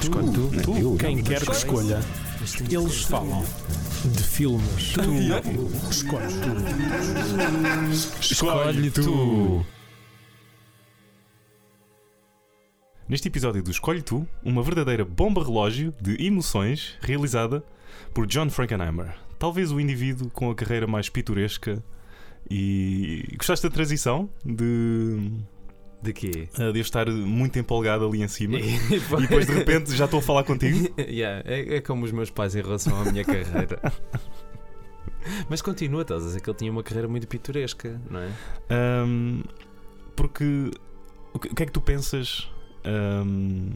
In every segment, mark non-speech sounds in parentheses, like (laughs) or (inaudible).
Escolhe tu. Tu, Eu, quem quer que escolha, eles falam de filmes. Tu escolhe tu. Escolhe tu. Neste episódio do Escolhe Tu, uma verdadeira bomba relógio de emoções realizada por John Frankenheimer. Talvez o indivíduo com a carreira mais pitoresca e. Gostaste da transição? De. De quê? eh, de eu estar muito empolgado ali em cima (laughs) e e depois de repente já estou a falar contigo? (laughs) Yeah, é, é como os meus pais em relação à minha carreira. (laughs) Mas continua, estás a dizer que ele tinha uma carreira muito pitoresca, não é? Ahm, porque o que, o que é que tu pensas? ahm,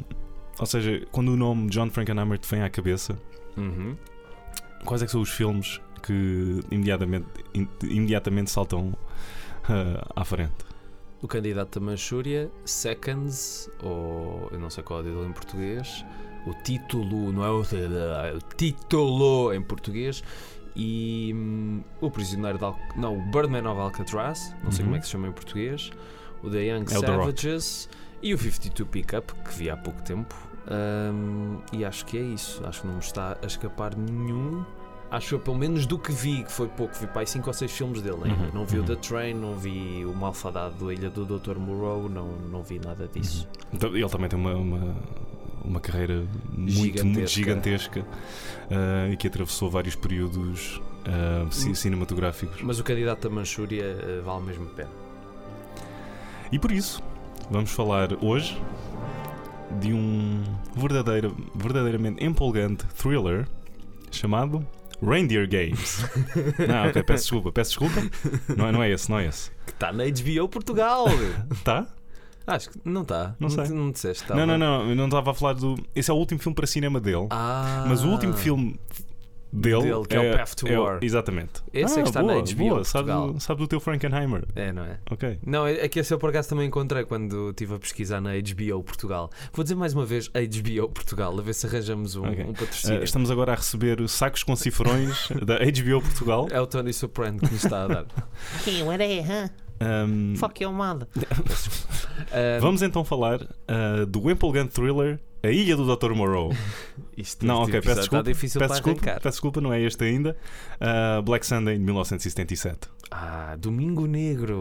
ou seja, quando o nome John Frankenheimer te vem à cabeça, Uhum. quais é que são os filmes que imediatamente, imediatamente saltam ah, à frente? O candidato da Manchúria, Seconds, ou eu não sei qual é o título em português, o título, não é o, é o título em português, e hum, o Prisioneiro de Al não, o Birdman of Alcatraz, não sei Uhum. como é que se chama em português, o The Young É o. Savages e o 52 Pickup, que vi há pouco tempo. Hum, e acho que é isso, acho que não me está a escapar nenhum. Acho eu, pelo menos do que vi, que foi pouco, vi para 5 ou 6 filmes dele ainda. Uhum, Não vi o uhum. The Train, não vi o Malfadado da Ilha do Dr. Moreau, não, não vi nada disso. Então, Ele também tem uma, uma, uma carreira muito, Gigantesca. muito gigantesca ah, e que atravessou vários períodos Hum. cinematográficos. Mas o candidato da Manchúria eh, vale mesmo a pena. E por isso, vamos falar hoje de um verdadeiro, verdadeiramente empolgante thriller chamado Reindeer Games. (laughs) não, ok, peço desculpa, peço desculpa. Não é, não é esse, não é esse. Que está na HBO Portugal! (laughs) Tá? Acho que não está. Não sei. te- Não disseste. Não, não, não, eu não estava a falar do. Esse é o último filme para cinema dele. Ah, Mas o último filme dele, Dele, que é o Path to é War. Exatamente. Esse é que está boa, na HBO boa, sabe, Portugal. do- sabe do teu Frankenheimer. É, não é? Ok. Não, é é que esse eu por acaso também encontrei quando estive a pesquisar na HBO Portugal. Vou dizer mais uma vez HBO Portugal, a ver se arranjamos um, Ok. um Ah, patrocínio. estamos agora a receber sacos com cifrões (laughs) da HBO Portugal. É o Tony Soprano que nos está a dar. (laughs) You, huh? Um, Fuck your mother. (laughs) Ah, Vamos então falar ah, do empolgante thriller A Ilha do Dr. Moreau. (laughs) Isto, Não, este ok, peço episódio desculpa. Está difícil peço, desculpa peço desculpa, não é este ainda. Ah, Black Sunday de 1977. Ah, Domingo Negro.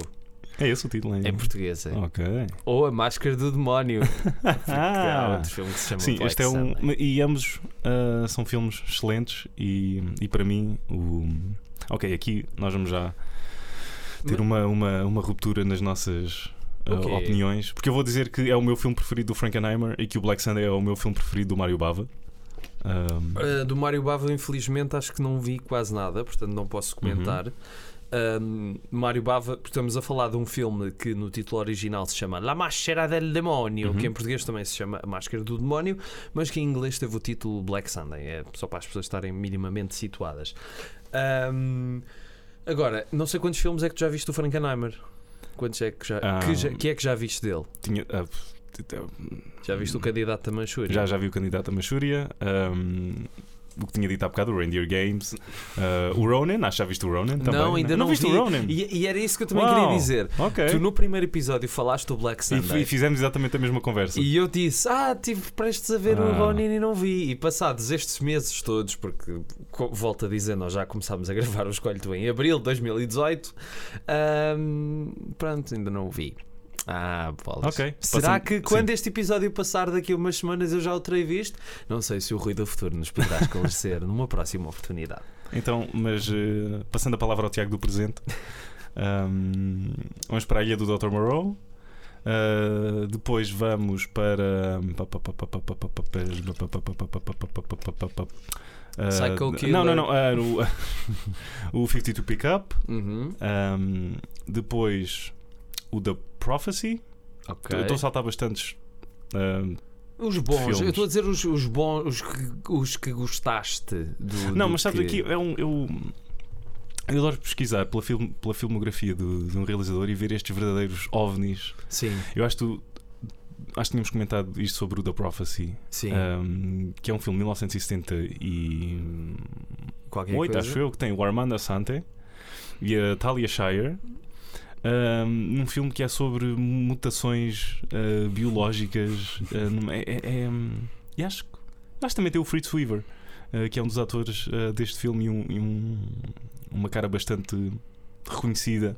É esse o título ainda? Em português, é. Ok. Ou A Máscara do Demónio. (laughs) Há Ah, outro filme que se chama sim, Black este é um. Sunday. E ambos ah, são filmes excelentes e, e para mim o. Ok, aqui nós vamos já ter uma, uma, uma ruptura nas nossas ah, Ok. opiniões. Porque eu vou dizer que é o meu filme preferido do Frankenheimer e que o Black Sunday é o meu filme preferido do Mario Bava. Ahm, Uh, do Mário Bava, infelizmente, acho que não vi quase nada, portanto não posso comentar. Um, Mário Bava, estamos a falar de um filme que no título original se chama La Máscara del Demónio, Uhum. que em português também se chama A Máscara do Demónio, mas que em inglês teve o título Black Sunday, é só para as pessoas estarem minimamente situadas. Um, agora, não sei quantos filmes é que tu já viste do Frankenheimer? Quantos é que já, Ah. que, já- que é que já viste dele? tinha, ah, Já viste o candidato a Manchúria? já, já vi o candidato a Manchúria. ahm, o que tinha dito há bocado, o Reindeer Games. ah, o Ronin, acho que já viste o Ronin também. não, ainda não, viste vi. o Ronin. E, e era isso que eu também Uau, queria dizer. Ok. Tu no primeiro episódio falaste do Black Sunday. e fizemos exatamente a mesma conversa. E eu disse, ah, estive prestes a ver o Ah. Ronin e não vi. E passados estes meses todos, porque volto a dizer, nós já começámos a gravar o Escolho em abril de 2018, ahm, pronto, ainda não o vi. Ah, bolas. Ok. Será Passando- que sim. quando este episódio passar daqui a umas semanas eu já o terei visto? Não sei se o Rui do Futuro nos poderá esclarecer numa próxima oportunidade. Então, mas eh, passando a palavra ao Tiago do presente, ahm, vamos para a ilha do Dr. Moreau. Ah, depois vamos para. Ah, Psycho Killer. Não, não, não. ah, o, o 52 Pickup. Uhum. Ahm, depois o The Prophecy. Ok. Estou a saltar bastantes. ahm, Os bons, filmes. eu estou a dizer os, os bons, os que, os que gostaste do. Não, do mas sabes que... aqui é um. Eu, eu adoro pesquisar pela, film, pela filmografia do- de um realizador e ver estes verdadeiros ovnis. Sim, Eu acho que tu. Acho que tínhamos comentado isto sobre o The Prophecy, sim. um, que é um filme de 1978, Qualquer coisa. acho eu, que tem o Armando Assante e a Talia Shire. Um, num filme que é sobre mutações uh, biológicas. uh, é, é- é, e acho, que- acho que também tem o Fritz Weaver, eh, que é um dos atores deste filme e, um- e um- uma cara bastante reconhecida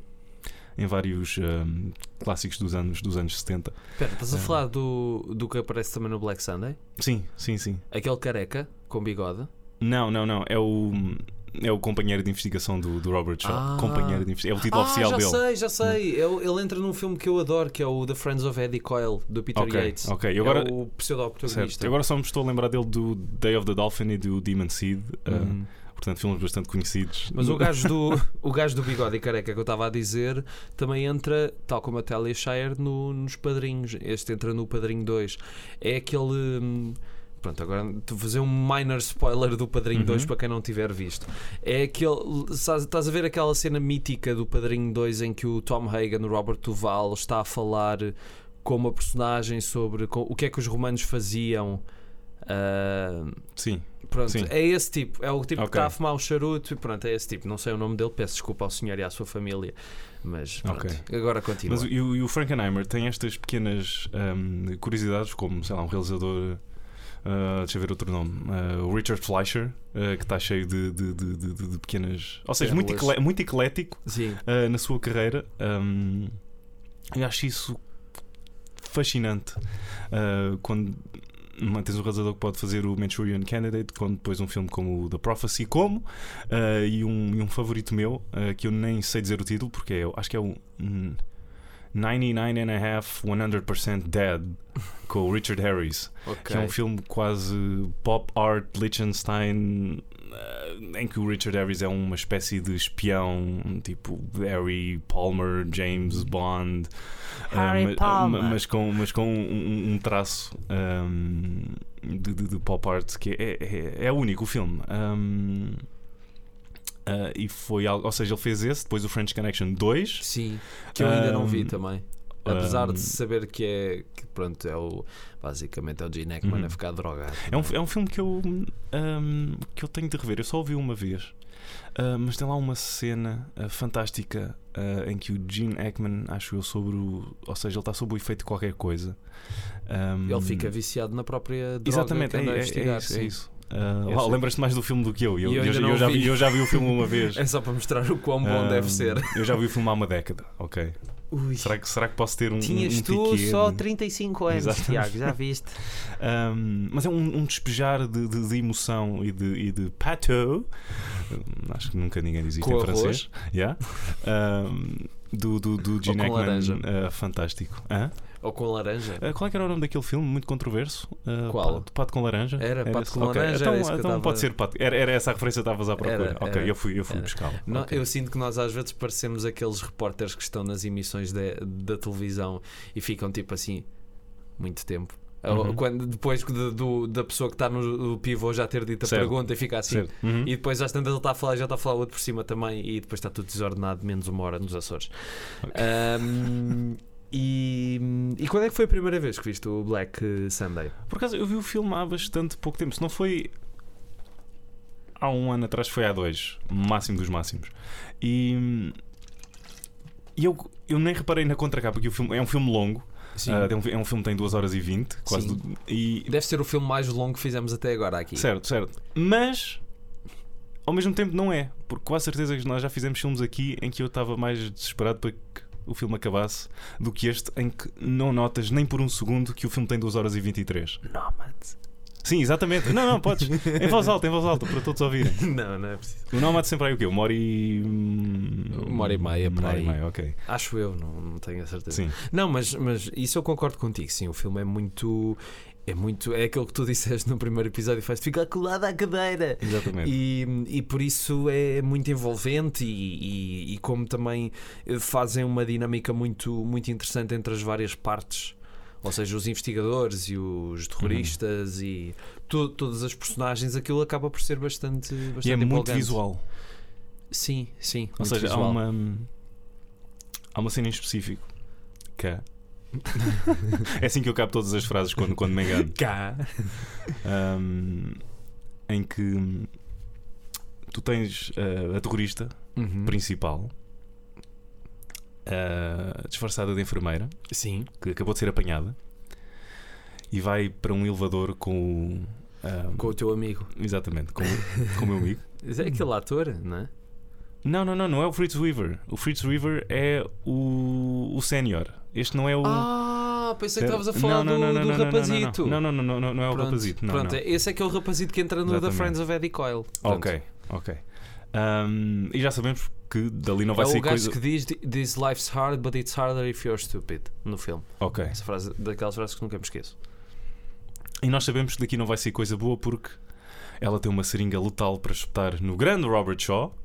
em vários ehm, clássicos dos anos, dos anos 70. Espera, estás a falar do, do que aparece também no Black Sunday? Sim, sim, sim. Aquele careca com bigode? Não, não, não. É o, é o companheiro de investigação do, do Robert Shaw. Ah. Companheiro de investigação. É o título ah, oficial já dele. sei, já sei. Ele, ele entra num filme que eu adoro, que é o The Friends of Eddie Coyle, do Peter Ok, Yates. ok. Agora, é o pseudo-protagonista. Agora só me estou a lembrar dele do Day of the Dolphin e do Demon Seed. uh, Uhum. portanto, filmes bastante conhecidos. Mas o (laughs) gajo, do, o gajo do bigode e careca que eu estava a dizer também entra, tal como a Talia Shire, no, nos Padrinhos. Este entra no Padrinho 2. É aquele. Pronto, agora vou fazer um minor spoiler do Padrinho Uhum. 2 para quem não tiver visto. É aquele. Estás a ver aquela cena mítica do Padrinho 2 em que o Tom Hagen, o Robert Duval, está a falar com uma personagem sobre co- o que é que os romanos faziam. ah, Sim. Pronto, Sim. é esse tipo. É o tipo que Ok. está a fumar um charuto e pronto, é esse tipo. Não sei o nome dele, peço desculpa ao senhor e à sua família. Mas pronto, Ok. agora continua. Mas o- e o, e o Frankenheimer tem estas pequenas um, curiosidades, como, sei lá, um realizador. Uh, deixa eu ver outro nome. Uh, o Richard Fleischer, uh, que está cheio de, de, de, de- pequenas. Ou seja, muito, ecle- muito eclético na sua carreira. Um, eu acho isso fascinante. Quando tens um realizador que pode fazer o Manchurian Candidate, quando depois um filme como o The Prophecy, como, uh, e, um, e um favorito meu, uh, que eu nem sei dizer o título, porque é, acho que é o hum, 99 and a half 100% Dead, (laughs) com o Richard Harris que ok. é um filme quase pop art Liechtenstein eh, em que o Richard Harris é uma espécie de espião tipo Harry Palmer, James Bond eh, Harry ma- Palmer. ma- mas com, mas com um, um- um traço ehm, de, de- de pop art que é, é, é único o filme Ehm, eh, e foi algo, ou seja, ele fez esse, depois o French Connection 2 Sim, que eu ainda não vi Um, também. Apesar um, de saber que é que pronto, é o basicamente é o Gene Hackman Uhum. a ficar drogado. É um, é um filme que eu, ahm, que eu tenho de rever. Eu só ouvi uma vez. Ah, mas tem lá uma cena ah, fantástica ah, em que o Gene Hackman, acho eu, sobre o. Ou seja, ele está sob o efeito de qualquer coisa. Ahm, Ele fica viciado na própria droga Exatamente, é, anda a é- é isso. É isso. Eu lá, sei. Lembras-te mais do filme do que eu? Eu, E eu eu eu já vi. vi, eu já vi o filme uma vez. (laughs) É só para mostrar o quão bom Ahm, deve ser. Eu já vi o filme há uma década, ok. Ui. Será que, será que posso ter um. Tinhas um tu só de- 35 anos, Exatamente. Tiago, já viste? (laughs) Um, mas é um, um despejar de, de- de emoção e de, e de pato. Acho que nunca ninguém diz isto Com em arroz? francês. Yeah. Um, do, do, do Gene uh, fantástico. Hã? Ou com laranja. Uh, qual é que era o nome daquele filme? Muito controverso? Uh, Qual? Pato, Pato com laranja? Era Pato esse? com Ok, Laranja, Então, era eu então tava- pode ser Pato. Era, era essa a referência que estavas à procura. Era, ok, era. eu fui, eu fui Era. buscá-la. Não, Ok. Eu sinto que nós às vezes parecemos aqueles repórteres que estão nas emissões de- da televisão e ficam tipo assim muito tempo. Uhum. Quando, depois de- do- da pessoa que está no, pivô já ter dito a Certo. pergunta e fica assim. Uhum. E depois às tantas ele está a falar, já está a falar outro por cima também e depois está tudo desordenado, menos uma hora nos Açores. Ahm, e, e quando é que foi a primeira vez que viste o Black Sunday? Por acaso eu vi o filme há bastante pouco tempo. Se não foi há um ano atrás, foi há dois, máximo dos máximos. E, e eu, eu nem reparei na contracapa, porque o filme é um filme longo. Sim. Ah, tem um, é um filme que tem 2 horas e 20, quase. Do- e, Deve ser o filme mais longo que fizemos até agora aqui. certo, certo. Mas ao mesmo tempo não é, porque com a certeza que nós já fizemos filmes aqui em que eu estava mais desesperado para que o filme acabasse do que este, em que não notas nem por um segundo que o filme tem 2 horas e 23. Nomads. Sim, exatamente. Não, não, podes. Em voz alta, em voz alta, para todos ouvirem. (laughs) não, não é preciso. O Nomad sempre aí o quê? Uma hora e. Uma hora e meia, Uma hora e meia, ok. Acho eu, não, não tenho a certeza. Sim. Não, mas, mas isso eu concordo contigo, sim. O filme é muito. É muito. É aquilo que tu disseste no primeiro episódio, faz ficar colado à cadeira. Exatamente. E, e por isso é muito envolvente e, e- e como também eh, fazem uma dinâmica muito, muito interessante entre as várias partes. Ou seja, os investigadores e os terroristas e to- todas as personagens, aquilo acaba por ser bastante, bastante E é muito empolgante. visual. Sim, sim. Ou muito seja, há visual. uma. Há uma cena em específico que é. (laughs) é assim que eu cabo todas as frases quando, quando me engano. Cá. Ahm, em que tu tens ah, a terrorista Uhum. principal ah, disfarçada de enfermeira Sim. que acabou de ser apanhada e vai para um elevador com o. ah, Com o teu amigo. Exatamente, com, o- com o meu amigo. (laughs) É aquele ator, não é? Não, não, não, não é o Fritz Weaver. O Fritz Weaver é o, o sénior. Este não é o. Ah, pensei que estavas a falar Não, não, do, não, do rapazito. Não, não, não, não, não, não é o Pronto, rapazito. Não, pronto, não. esse é que é o rapazito que entra no The Exatamente. Friends of Eddie Coyle. Pronto. Ok, ok. Ahm, e já sabemos que dali não vai é sair o gajo coisa. que diz This life's hard, but it's harder if you're stupid no filme. Ok. Essa frase, daquelas frases que nunca me esqueço. E nós sabemos que daqui não vai sair coisa boa porque ela tem uma seringa letal para espetar no grande Robert Shaw.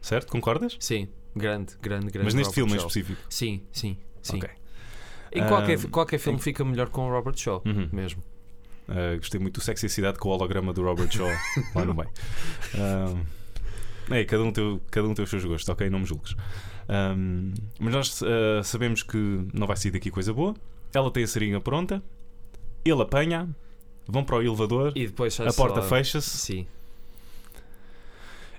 Certo? Concordas? Sim, grande, grande, grande. Mas neste Robert filme em Shaw. específico. Sim, sim, sim. Ok. Em qualquer, Ah, qualquer filme em- fica melhor com o Robert Shaw, Uhum. mesmo. Uh, gostei muito do Sexy Cidade com o holograma do Robert Shaw (laughs) lá no meio. Um, é, cada um, tem, cada um tem os seus gostos, ok? Não me julgues. Um, mas nós uh, sabemos que não vai sair daqui coisa boa. Ela tem a seringa pronta, ele apanha, vão para o elevador, E depois a porta fecha-se Sim,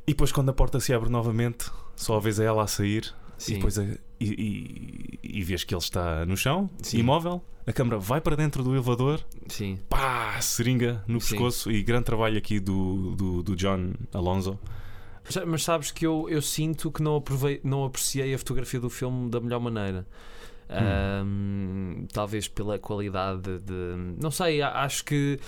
e depois, quando a porta se abre novamente, só a ela a sair sim. e depois a- e, e, e vês que ele está no chão, Sim. imóvel. A câmara vai para dentro do elevador sim. pá, seringa no Sim. pescoço e grande trabalho aqui do, do, do John Alonso. Mas sabes que eu, eu sinto que não, aprovei, não apreciei a fotografia do filme da melhor maneira. Ahm, talvez pela qualidade de. Não sei, acho que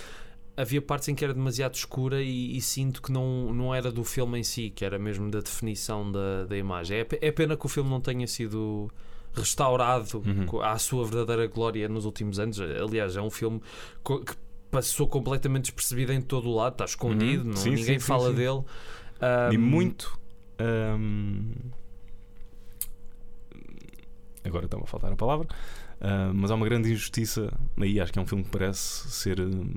havia partes em que era demasiado escura e, e sinto que não, não era do filme em si, que era mesmo da definição da, da imagem. É, é pena que o filme não tenha sido restaurado Uhum. à sua verdadeira glória nos últimos anos. Aliás, é um filme que passou completamente despercebido em todo o lado, está escondido, Uhum. não- Sim, ninguém sim, fala sim. dele. e Ahm, muito. hum, agora está-me a faltar a palavra. Ah, mas há uma grande injustiça. Aí acho que é um filme que parece ser hum,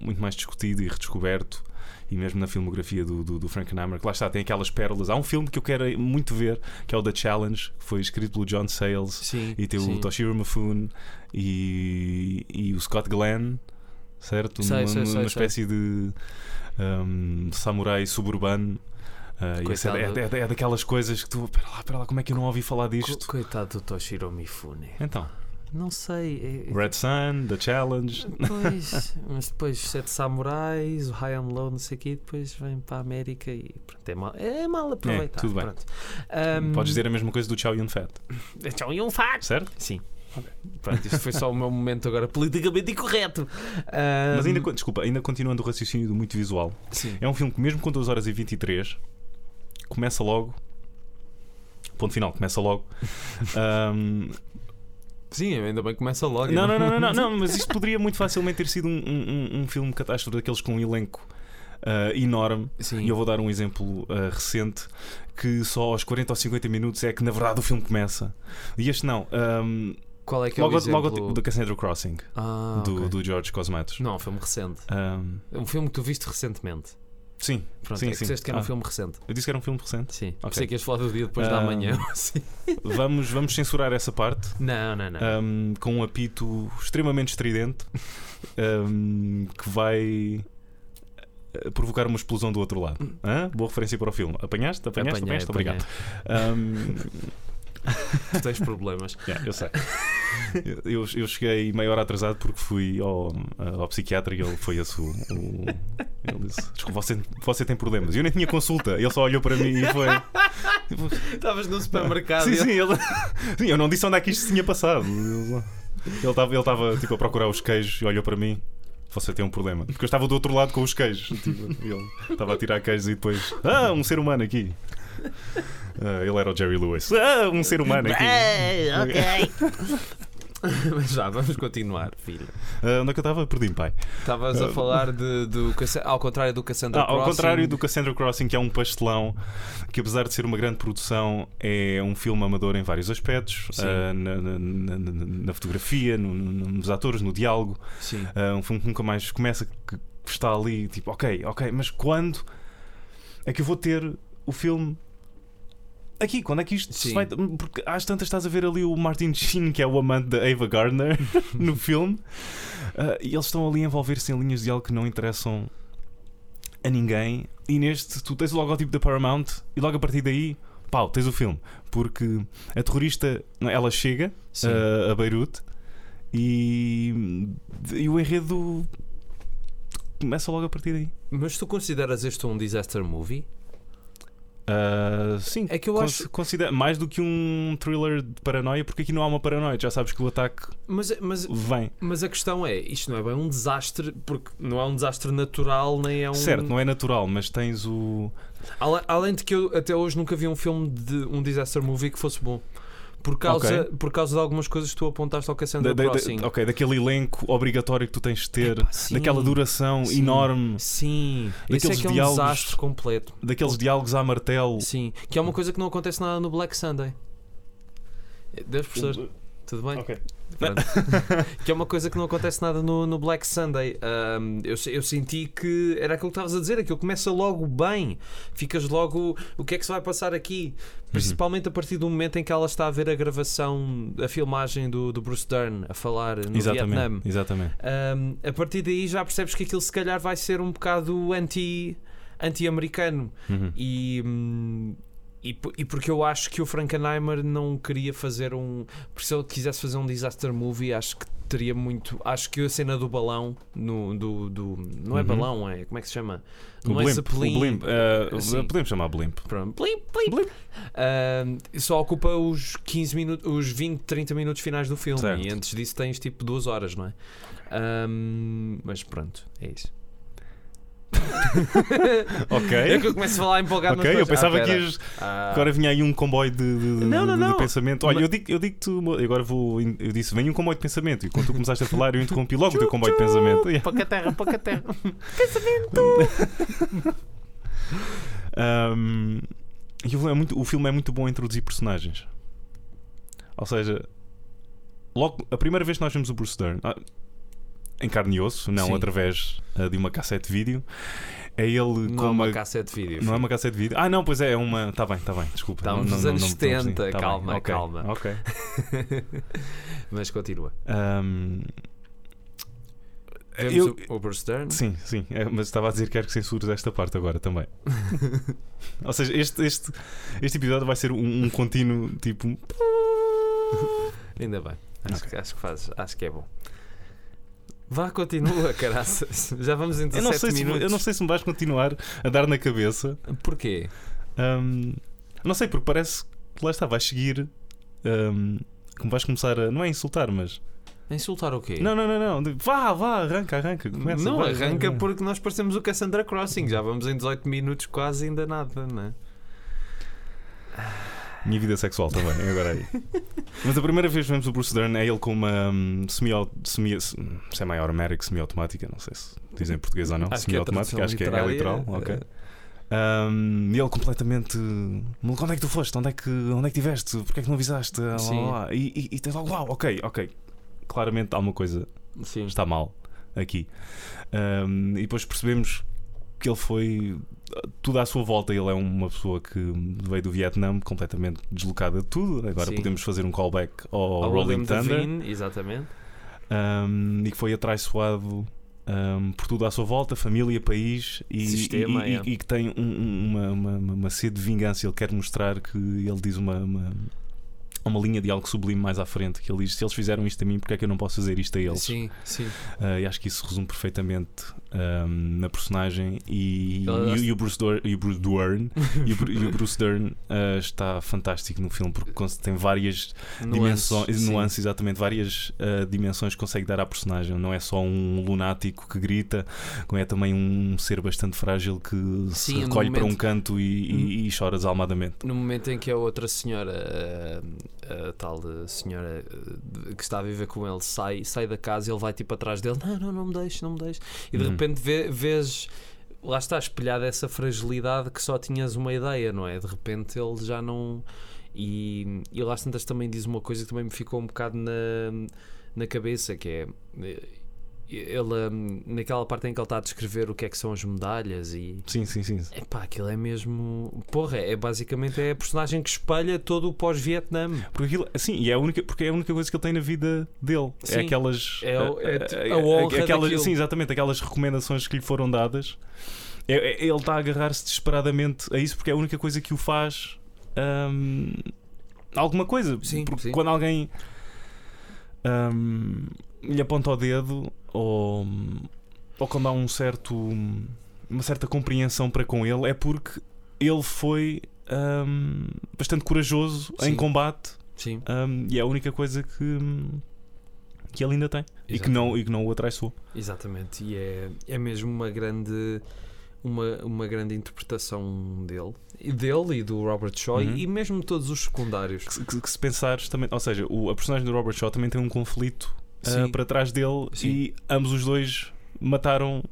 muito mais discutido e redescoberto. E mesmo na filmografia do, do, do Frankenheimer, que lá está, tem aquelas pérolas. Há um filme que eu quero muito ver, que é o The Challenge, que foi escrito pelo John Sayles. Sim, E tem sim. o Toshiro Mifune e, e o Scott Glenn, certo? Sei, uma sei, sei, uma espécie de um, samurai suburbano. Ah, e essa é, é- é- é daquelas coisas que tu, pera lá, pera lá, como é que eu não ouvi falar disto? Coitado do Toshiro Mifune. Então, Não sei. é- Red Sun, The Challenge. Pois, (laughs) mas depois Sete Samurais, o High and Low, não sei o quê, depois vem para a América e pronto, é mal, é mal aproveitado. tudo bem. pronto. Ahm, Podes dizer a mesma coisa do Chow Yun Fat, Então, e um fato. certo? Sim. Pronto, isto foi só o meu momento agora politicamente incorreto. Ahm, Mas ainda, con- desculpa, ainda continuando o raciocínio do muito visual, Sim. é um filme que, mesmo com 2 horas e 23, começa logo. Ponto final, começa logo. Ahm, (laughs) Sim, ainda bem que começa logo. (laughs) Não, não, não, não, não, mas isto poderia muito facilmente ter sido um, um, um filme catástrofe daqueles com um elenco ah, enorme. Sim. E eu vou dar um exemplo ah, recente que só aos 40 ou 50 minutos é que na verdade o filme começa. E este não. Qual é que é logo o exemplo? logo do Cassandra Crossing, Ah, do, George Cosmatos. Não, é um filme recente. Ahm, É um filme que tu viste recentemente. Sim, Pronto, Sim, é sim. disseste que era um Ah. filme recente. eu disse que era um filme recente. Sim. Ok. Pensei que ias falar do dia depois da Ah. manhã. (laughs) Sim. Vamos, vamos censurar essa parte. Não, não, não. ahm, com um apito extremamente estridente ahm, (laughs) que vai eh, provocar uma explosão do outro lado. Boa referência para o filme. Apanhaste? Apanhaste? Apanhei, Apanhaste? Obrigado. apanhei. Ahm, Tu (laughs) tens problemas. yeah, eu sei. (laughs) Eu, eu cheguei meia hora atrasado porque fui ao, ao psiquiatra e ele foi esse o. o- ele disse: Desculpa, você, você tem problemas. E eu nem tinha consulta. Ele só olhou para mim e foi. Estavas no supermercado. Sim, sim, ele... sim, eu não disse onde é que isto tinha passado. Ele estava ele estava, tipo, a procurar os queijos e olhou para mim. Você tem um problema. Porque eu estava do outro lado com os queijos. Tipo, ele estava a tirar queijos e depois. Ah, um ser humano aqui. (laughs) Ah, ele era o Jerry Lewis. Ah, um ser humano aqui. (laughs) Mas já, vamos continuar, filho. Ah, onde é que eu estava? Perdi-me, pai. Estavas a falar de, do, ao contrário do Cassandra Ah, ao Crossing. contrário do Cassandra Crossing, que é um pastelão que, apesar de ser uma grande produção, é um filme amador em vários aspectos ah, na, na- na- na- fotografia, no- no- nos atores, no diálogo. Sim. Ah, um filme que nunca mais começa, que está ali, tipo, ok, ok, mas quando é que eu vou ter o filme aqui? Quando é que isto se Sim. vai. Porque às tantas estás a ver ali o Martin Sheen, que é o amante da Ava Gardner, (laughs) no filme, Ah, e eles estão ali a envolver-se em linhas de algo que não interessam a ninguém. E neste, tu tens o logótipo da Paramount, e logo a partir daí, pau, tens o filme. Porque a terrorista, ela chega ah, a Beirute E, e o enredo começa logo a partir daí. Mas tu consideras este um disaster movie? Ah, sim, É que eu cons- acho- considera mais do que um thriller de paranoia, porque aqui não há uma paranoia, já sabes que o ataque Mas, mas, vem. mas a questão é, isto não é bem um desastre, porque não é um desastre natural, nem é um. Certo, não é natural, mas tens o. Além de que eu até hoje nunca vi um filme de um disaster movie que fosse bom. Por causa, por causa de algumas coisas que tu apontaste ao Cassandra da- da- da- Crossing. ok, daquele elenco obrigatório que tu tens de ter, Epá, sim. daquela duração Sim. enorme, Sim, é Daqueles que é um diálogos- desastre completo. daqueles diálogos à martelo. Sim, que é uma coisa que não acontece nada no Black Sunday. Deves perceber? Tudo bem? Ok. (laughs) Que é uma coisa que não acontece nada no, no Black Sunday. Ahm, eu, eu senti que era aquilo que estavas a dizer, aquilo começa logo bem. Ficas logo. O que é que se vai passar aqui? Principalmente a partir do momento em que ela está a ver a gravação, a filmagem do, do Bruce Dern a falar no Exatamente, Vietnã. exatamente. Um, a partir daí já percebes que aquilo se calhar vai ser um bocado anti, anti-americano. Uhum. E, hum, e, e porque eu acho que o Frankenheimer não queria fazer um. Porque se ele quisesse fazer um disaster movie, acho que teria muito. Acho que a cena do balão, no, do, do, não é Uhum. balão, é. Como é que se chama? O não é blimp, Zeppelin. o blimp, eh, Sim. podemos chamar blimp. Pronto. Blim, blim. Um, só ocupa os 15 minutos, os 20, 30 minutos finais do filme. Certo. E antes disso tens tipo duas horas, não é? Um, mas pronto, é isso. (laughs) Ok. É que eu começo a falar empolgado Ok, eu pensava Ah, que ias. Ah, Agora vinha aí um comboio de, de- Não, não, de- de não. pensamento. Olha, Mas- eu digo, eu digo agora vou. Eu disse, vem um comboio de pensamento. E quando tu começaste a falar, eu interrompi logo o teu comboio de pensamento. Yeah. Pouca terra, pouca terra. (laughs) Um, e o filme, é muito, o filme é muito bom a introduzir personagens. Ou seja, logo a primeira vez que nós vemos o Bruce Dern ah, em carne e osso, não Sim. através ah, de uma cassete vídeo, é ele Não com é uma uma. cassete de vídeo. Não é uma cassete vídeo? Ah, não, pois é, é uma. Está bem, está bem, desculpa. Estávamos Não- nos anos não- não- não- 70, tá bem, calma, ok, calma. Ok. (laughs) Mas continua. Um, Vemos eu- o, o Bruce Dern. Sim, sim, é, mas estava a dizer que quero que censures esta parte agora também. (laughs) Ou seja, este, este, este episódio vai ser um, um contínuo tipo. Ainda bem. Acho, que, acho, que faz, acho que é bom. Vá, continua, caraças. Já vamos em Eu não, 17 sei se, minutos. eu não sei se me vais continuar a dar na cabeça. Porquê? Um, não sei, porque parece que lá está, vais seguir. Um, como vais começar a. Não é a insultar, mas. A Insultar o quê? Não, não, não, não. Vá, vá, arranca, arranca. Começa, não vai, arranca vai. porque nós parecemos o Cassandra Crossing. Já vamos em 18 minutos, quase ainda nada, não é? Minha vida sexual também, (laughs) agora aí. Mas a primeira vez que vemos o Bruce Dern é ele com uma semi, semi, semi-automatic, semi-automática, não sei se dizem em português ou não. É Semi-automática, acho que é, é literal. literária. ok. Um, e ele completamente. "Maluco, Onde é que tu foste? Onde é que, onde é que estiveste? Porquê é que não avisaste? Lá, lá, lá. E, e, e tens logo, uau, ok, ok. Claramente alguma coisa Sim. está mal aqui. Um, e depois percebemos que ele foi tudo à sua volta. Ele é uma pessoa que veio do Vietnã completamente deslocada de tudo. Agora Sim. podemos fazer um callback ao, Ao Rolling Thunder Devine, exatamente. um, e que foi atraiçoado. um, por tudo à sua volta, família, país e, Sistema, e- e- é. e que tem um- um- uma, uma, uma- uma sede de vingança. Ele quer mostrar que ele diz uma, uma, uma linha de algo sublime mais à frente. Que ele diz: Se eles fizeram isto a mim, porque é que eu não posso fazer isto a eles? Sim, sim. Uh, e acho que isso resume perfeitamente um, na personagem e, e, e o Bruce Dern, e o Bruce Dern, e o, Bru- e o Bruce Dern uh, está fantástico no filme porque tem várias dimensões, sim. nuances, exatamente, várias uh, dimensões que consegue dar à personagem. Não é só um lunático que grita, como é também um ser bastante frágil que se Sim, no recolhe para um momento- canto e, e- e chora desalmadamente. No momento em que a outra senhora, a, a tal de senhora eh, que está a viver com ele, sai, sai da casa, ele vai tipo atrás dele: Não, não, não me deixes, não me deixes. E de Uhum. Repente vê- vês. Lá está espelhada essa fragilidade que só tinhas uma ideia, não é? De repente ele já não. E, e lá tantas também diz uma coisa que também me ficou um bocado na, na cabeça: que é. Ele, hum, naquela parte em que ele está a descrever o que é que são as medalhas e, Sim, sim, sim. Epá, aquilo é mesmo. Porra, é basicamente é a personagem que espelha todo o pós-Vietnã. Porque aquilo, sim, e é a única, porque é a única coisa que ele tem na vida dele. É Sim. aquelas. É é eh, eh, a honra aquelas. Sim, exatamente, aquelas recomendações que lhe foram dadas. É- é- ele está a agarrar-se desesperadamente a isso porque é a única coisa que o faz. hum, alguma coisa. Sim, porque sim. quando alguém. Hum, lhe aponta o dedo ou, ou quando há um certo, uma certa compreensão para com ele, é porque ele foi hum, bastante corajoso em Sim. combate Sim. hum, e é a única coisa que, que ele ainda tem e que, não, e que não o atraiçoou. Exatamente, e é, é mesmo uma grande uma, uma grande interpretação dele e dele e do Robert Shaw Uhum. e mesmo todos os secundários. Que, se- que- que se pensares também, ou seja, o, a personagem do Robert Shaw também tem um conflito Sim. para trás dele Sim. e ambos os dois mataram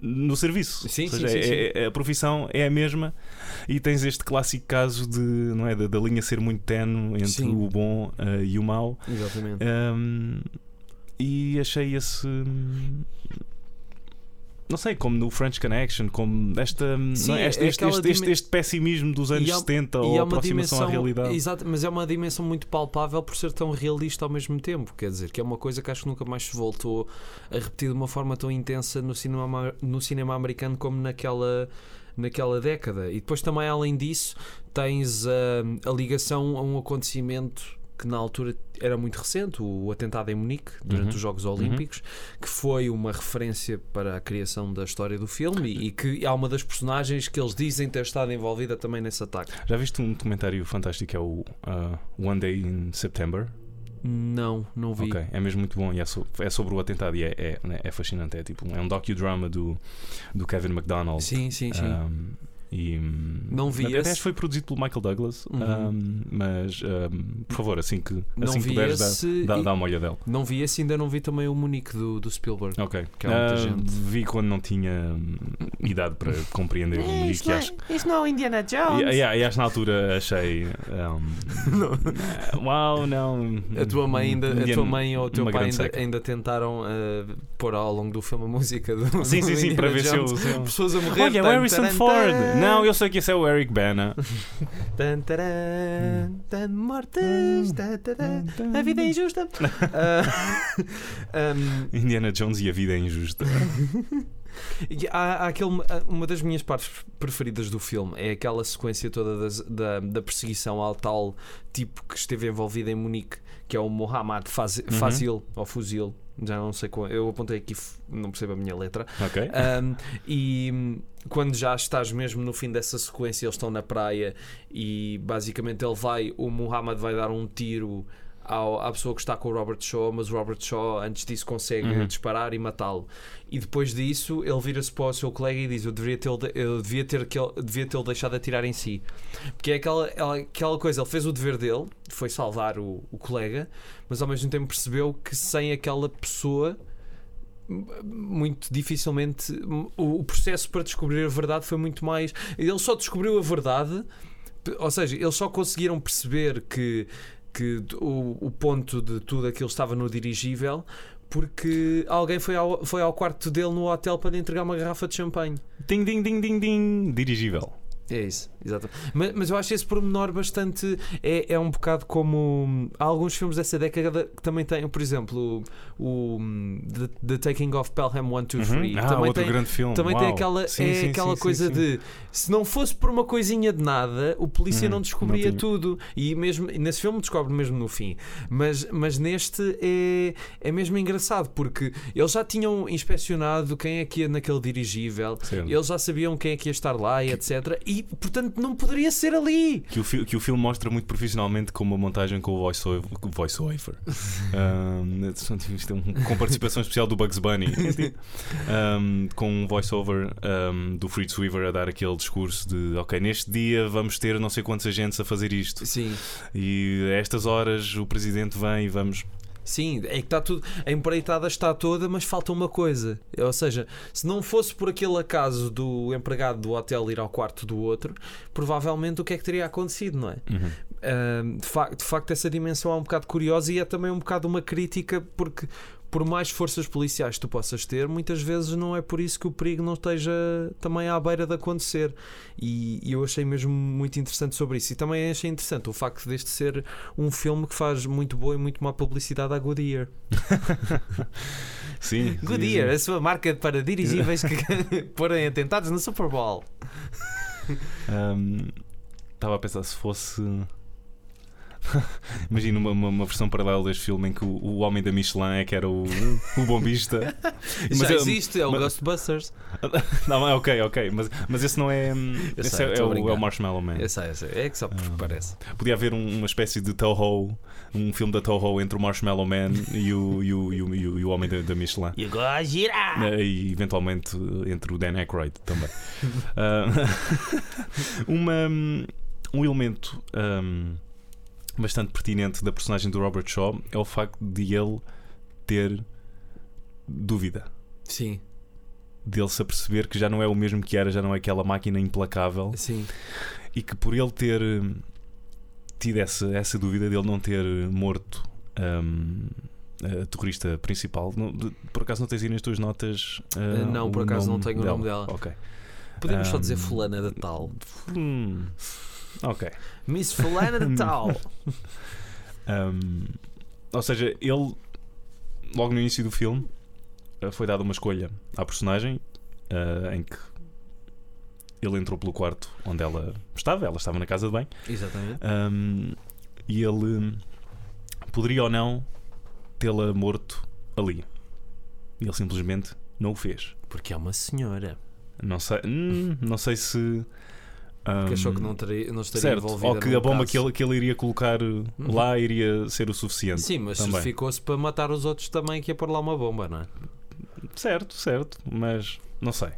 no serviço. Sim, Ou sim, seja, sim, é- é- a profissão é a mesma e tens este clássico caso de não é da, da linha ser muito tenue entre Sim. o bom ah, e o mau. Exatamente. Um, e achei esse. Não sei, como no French Connection, como esta, Sim, é? este, é este, este, este, dimen- este pessimismo dos anos E há- 70 E ou a aproximação dimensão, à realidade. exato, mas é uma dimensão muito palpável por ser tão realista ao mesmo tempo. Quer dizer, que é uma coisa que acho que nunca mais se voltou a repetir de uma forma tão intensa no cinema, no cinema americano como naquela, naquela década. E depois também, além disso, tens ah, a ligação a um acontecimento que na altura era muito recente, o atentado em Munique, durante Uhum. os Jogos Olímpicos, que foi uma referência para a criação da história do filme e, e que há uma das personagens que eles dizem ter estado envolvida também nesse ataque. Já viste um documentário fantástico? É o uh, One Day in September. Não, não vi. Ok, é mesmo muito bom e é, so- é sobre o atentado e é, é, né, é fascinante. É, tipo, é um docudrama do, do Kevin MacDonald. Sim, sim, sim. Um, e, Não vi até esse. acho que foi produzido pelo Michael Douglas. Uhum. um, mas, um, por favor, assim que, não assim que vi puderes, esse. dá, dá, e- dá uma olhadela. Não vi esse, ainda não vi também o Munique do, do Spielberg. Ok. Que há muita Ah, gente. Vi quando não tinha hum, idade para compreender o Munique. e acho, Isto não é Indiana Jones. e, e, e acho na altura achei. (laughs) um, (laughs) uau, não. A tua mãe ainda, a Indiana- tua mãe ou o teu pai ainda, ainda tentaram ah, pôr ao longo do filme a música do Sim, sim, do sim, para ver. Indiana Jones. se eu- Pessoas a morrer. Olha, o Harrison Ford! Não, eu sei que esse é o Eric Bana. (laughs) Tan, taran, tan, mortes. tan, taran, A vida é injusta. (laughs) Ah, (laughs) Indiana Jones e a vida é injusta. Há, há aquele, uma das minhas partes preferidas do filme é aquela sequência toda das- da, da perseguição ao tal tipo que esteve envolvido em Munique, que é o Mohammad Faz, Uhum. Fazil, ou Fuzil, já não sei qual. Eu apontei aqui, não percebo a minha letra. Ok? Um, e hum, quando já estás mesmo no fim dessa sequência, eles estão na praia e basicamente ele vai, o Muhammad vai dar um tiro ao- à pessoa que está com o Robert Shaw, mas o Robert Shaw antes disso consegue Uhum. disparar e matá-lo. E depois disso ele vira-se para o seu colega e diz: Eu devia ter eu devia ter devia tê-lo deixado atirar em si. Porque é aquela, ela- aquela coisa, ele fez o dever dele, foi salvar o, o colega, mas ao mesmo tempo percebeu que sem aquela pessoa muito dificilmente o processo para descobrir a verdade foi muito mais ele só descobriu a verdade ou seja, eles só conseguiram perceber que, que o, o ponto de tudo aquilo estava no dirigível porque alguém foi ao, foi ao quarto dele no hotel para lhe entregar uma garrafa de champanhe Ding, ding, ding, ding, ding. Dirigível. é isso, exato. Mas, mas eu acho esse pormenor bastante. É, é um bocado como. Há alguns filmes dessa década que também têm, por exemplo, o, The, The Taking of Pelham 1, 2, 3. Uhum. Ah, também outro tem, grande filme. também tem Uau. aquela, Sim, é sim, aquela sim, coisa de se não fosse por uma coisinha de nada, o polícia Uhum, não descobria não tudo. E mesmo nesse filme descobre mesmo no fim. Mas, mas neste é, é mesmo engraçado porque eles já tinham inspecionado quem é que ia naquele dirigível. Certo. Eles já sabiam quem é que ia estar lá e etc. E portanto não poderia ser ali. Que o, fi- que o filme mostra muito profissionalmente com uma montagem com o voice-over. Voice isto é um- com participação especial do Bugs Bunny. (laughs) Um, com um voice-over um, do Fritz Weaver a dar aquele discurso de ok, neste dia vamos ter não sei quantos agentes a fazer isto. Sim. E a estas horas o presidente vem e vamos. Sim, é que está tudo. A empreitada está toda, mas falta uma coisa. Ou seja, se não fosse por aquele acaso do empregado do hotel ir ao quarto do outro, provavelmente o que é que teria acontecido, não é? Uhum. Ahm, de, fa- de facto, essa dimensão é um bocado curiosa e é também um bocado uma crítica, porque por mais forças policiais que tu possas ter, muitas vezes não é por isso que o perigo não esteja também à beira de acontecer. E, e eu achei mesmo muito interessante sobre isso. E também achei interessante o facto deste ser um filme que faz muito boa e muito má publicidade à Goodyear. (laughs) Sim. (laughs) Goodyear, a sua marca para dirigíveis que (laughs) porem atentados no Super Bowl. Um, Estava a pensar se fosse. (laughs) Imagina uma, uma, uma versão paralela deste filme em que o, o homem da Michelin é que era o, o bombista. (laughs) Já é- existe, é o mas- Ghostbusters. (laughs) Não, é ok, ok. Mas, mas esse não é. Eu Esse sei, é, é o, é o Marshmallow Man. Eu sei, eu sei. É que só porque Ah. parece. Podia haver um- uma espécie de Toho, um filme da Toho entre o Marshmallow Man e o, e o, e o, e o, o homem da, da Michelin. E girar! Eh, E eventualmente entre o Dan Aykroyd também. Ah, uma, um elemento ahm, bastante pertinente da personagem do Robert Shaw é o facto de ele ter dúvida. Sim, Dele se aperceber que já não é o mesmo que era, já não é aquela máquina implacável sim. e que por ele ter hum, tido essa, essa dúvida dele não ter morto hum, a terrorista principal, não- de- por acaso não tens aí nas tuas notas? ah, não, por acaso não tenho o nome dela. Ok. Podemos só Um, dizer fulana de tal. Hum, ok. Miss fulana de tal. (laughs) Um, ou seja, ele, logo no início do filme, uh, foi dada uma escolha à personagem uh, em que ele entrou pelo quarto onde ela estava, ela estava na casa de banho, Exatamente. um, e ele poderia ou não tê-la morto ali. E ele simplesmente não o fez. Porque é uma senhora. Não sei, hum, não sei se. Que achou que não, teria, não estaria Certo, envolvida ou que a bomba caso. que ele, que ele iria colocar uh, lá iria ser o suficiente. Sim, mas também. ficou-se para matar os outros também que ia pôr lá uma bomba, não é? Certo, certo, mas não sei.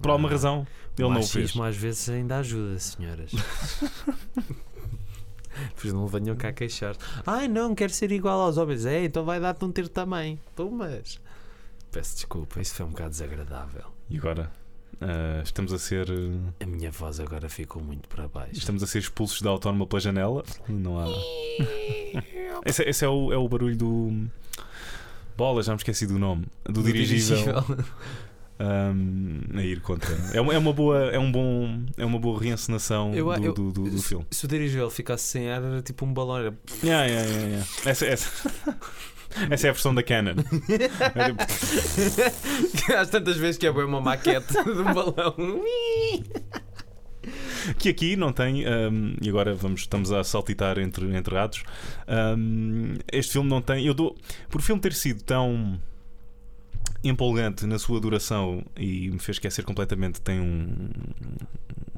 Por alguma Ah, razão, ele não o fez. às vezes ainda ajuda, senhoras. (laughs) Pois não venham cá queixar. Ai não, quero ser igual aos homens. É, então vai dar-te um tiro também. Tu, mas. Peço desculpa, isso foi um bocado desagradável. E agora? Ah, estamos a ser uh, A minha voz agora ficou muito para baixo. estamos a ser expulsos da autónoma pela janela. Não há. (laughs) esse, esse é, o, é o barulho do. Bola, já me esqueci do nome. Do, dirigível. um, a ir contra. É uma, é uma boa, é um bom, é uma boa reencenação Eu- do, eu- do, do- do filme. Se o dirigível ficasse sem ar, era tipo um balão. Era... Yeah, yeah, yeah, yeah. Essa, essa, essa é a versão da Canon. (laughs) Às tantas vezes que é uma maquete (laughs) de um balão. que aqui não tem, um, e agora vamos, estamos a saltitar entre, entre ratos. um, este filme não tem. Eu dou. Por o filme ter sido tão empolgante na sua duração e me fez esquecer completamente, tem um.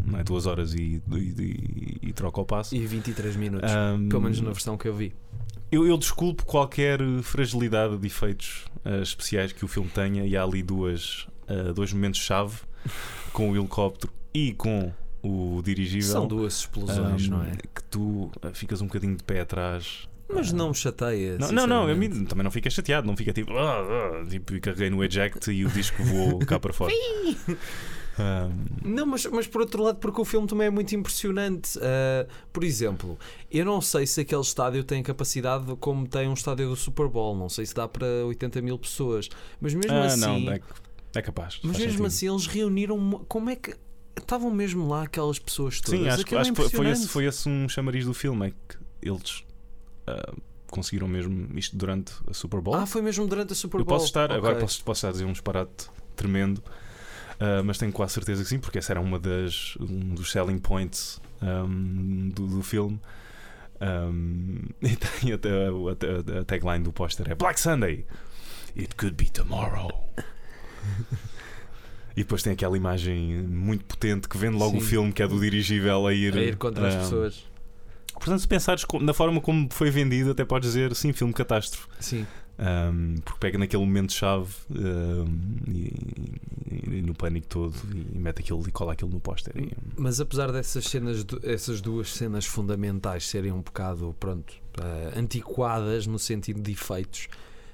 Não é, duas horas e, e, e- e troca o passo. E 23 minutos. Um, Pelo menos na versão que eu vi. Eu, eu desculpo qualquer fragilidade de efeitos uh, especiais que o filme tenha, e há ali duas, uh, dois momentos-chave (laughs) com o helicóptero e com o dirigível. São duas explosões, um, não é? Que tu uh, ficas um bocadinho de pé atrás. Mas Uh, não me chateia. Não, não, não, a mim também não fica chateado, não fica tipo, "Ah, ah", tipo, e carreguei no eject e o disco voou cá para fora. (laughs) Um, Não, mas, mas por outro lado, porque o filme também é muito impressionante. Ah, por exemplo, eu não sei se aquele estádio tem capacidade como tem um estádio do Super Bowl. Não sei se dá para 80 mil pessoas. Mas mesmo ah, assim. não, é, é capaz. mas mesmo sentido. assim, eles reuniram. mo- Como é que. Estavam mesmo lá aquelas pessoas todas? Sim, acho, que- Aquilo é acho que foi, foi, esse, foi esse um chamariz do filme, é que eles ah, conseguiram mesmo isto durante a Super Bowl. Ah, foi mesmo durante a Super Eu Bowl. posso estar, agora Ok. posso, posso estar a dizer um disparate tremendo, ah, mas tenho quase certeza que sim, porque essa era uma das, um dos selling points ahm, do, do filme. Ahm, (laughs) e tem até a, a- a tagline do póster é Black Sunday, it could be tomorrow. (laughs) E depois tem aquela imagem muito potente que vende logo o Sim. filme, que é do dirigível a ir, A ir contra as pessoas. Portanto, se pensares na forma como foi vendido, até podes dizer sim, filme catástrofe. Sim. Um, porque pega naquele momento-chave um, e, e- e no pânico todo e mete aquilo e cola aquilo no póster. Mas apesar dessas cenas, essas duas cenas fundamentais serem um bocado, pronto, eh, antiquadas no sentido de efeitos,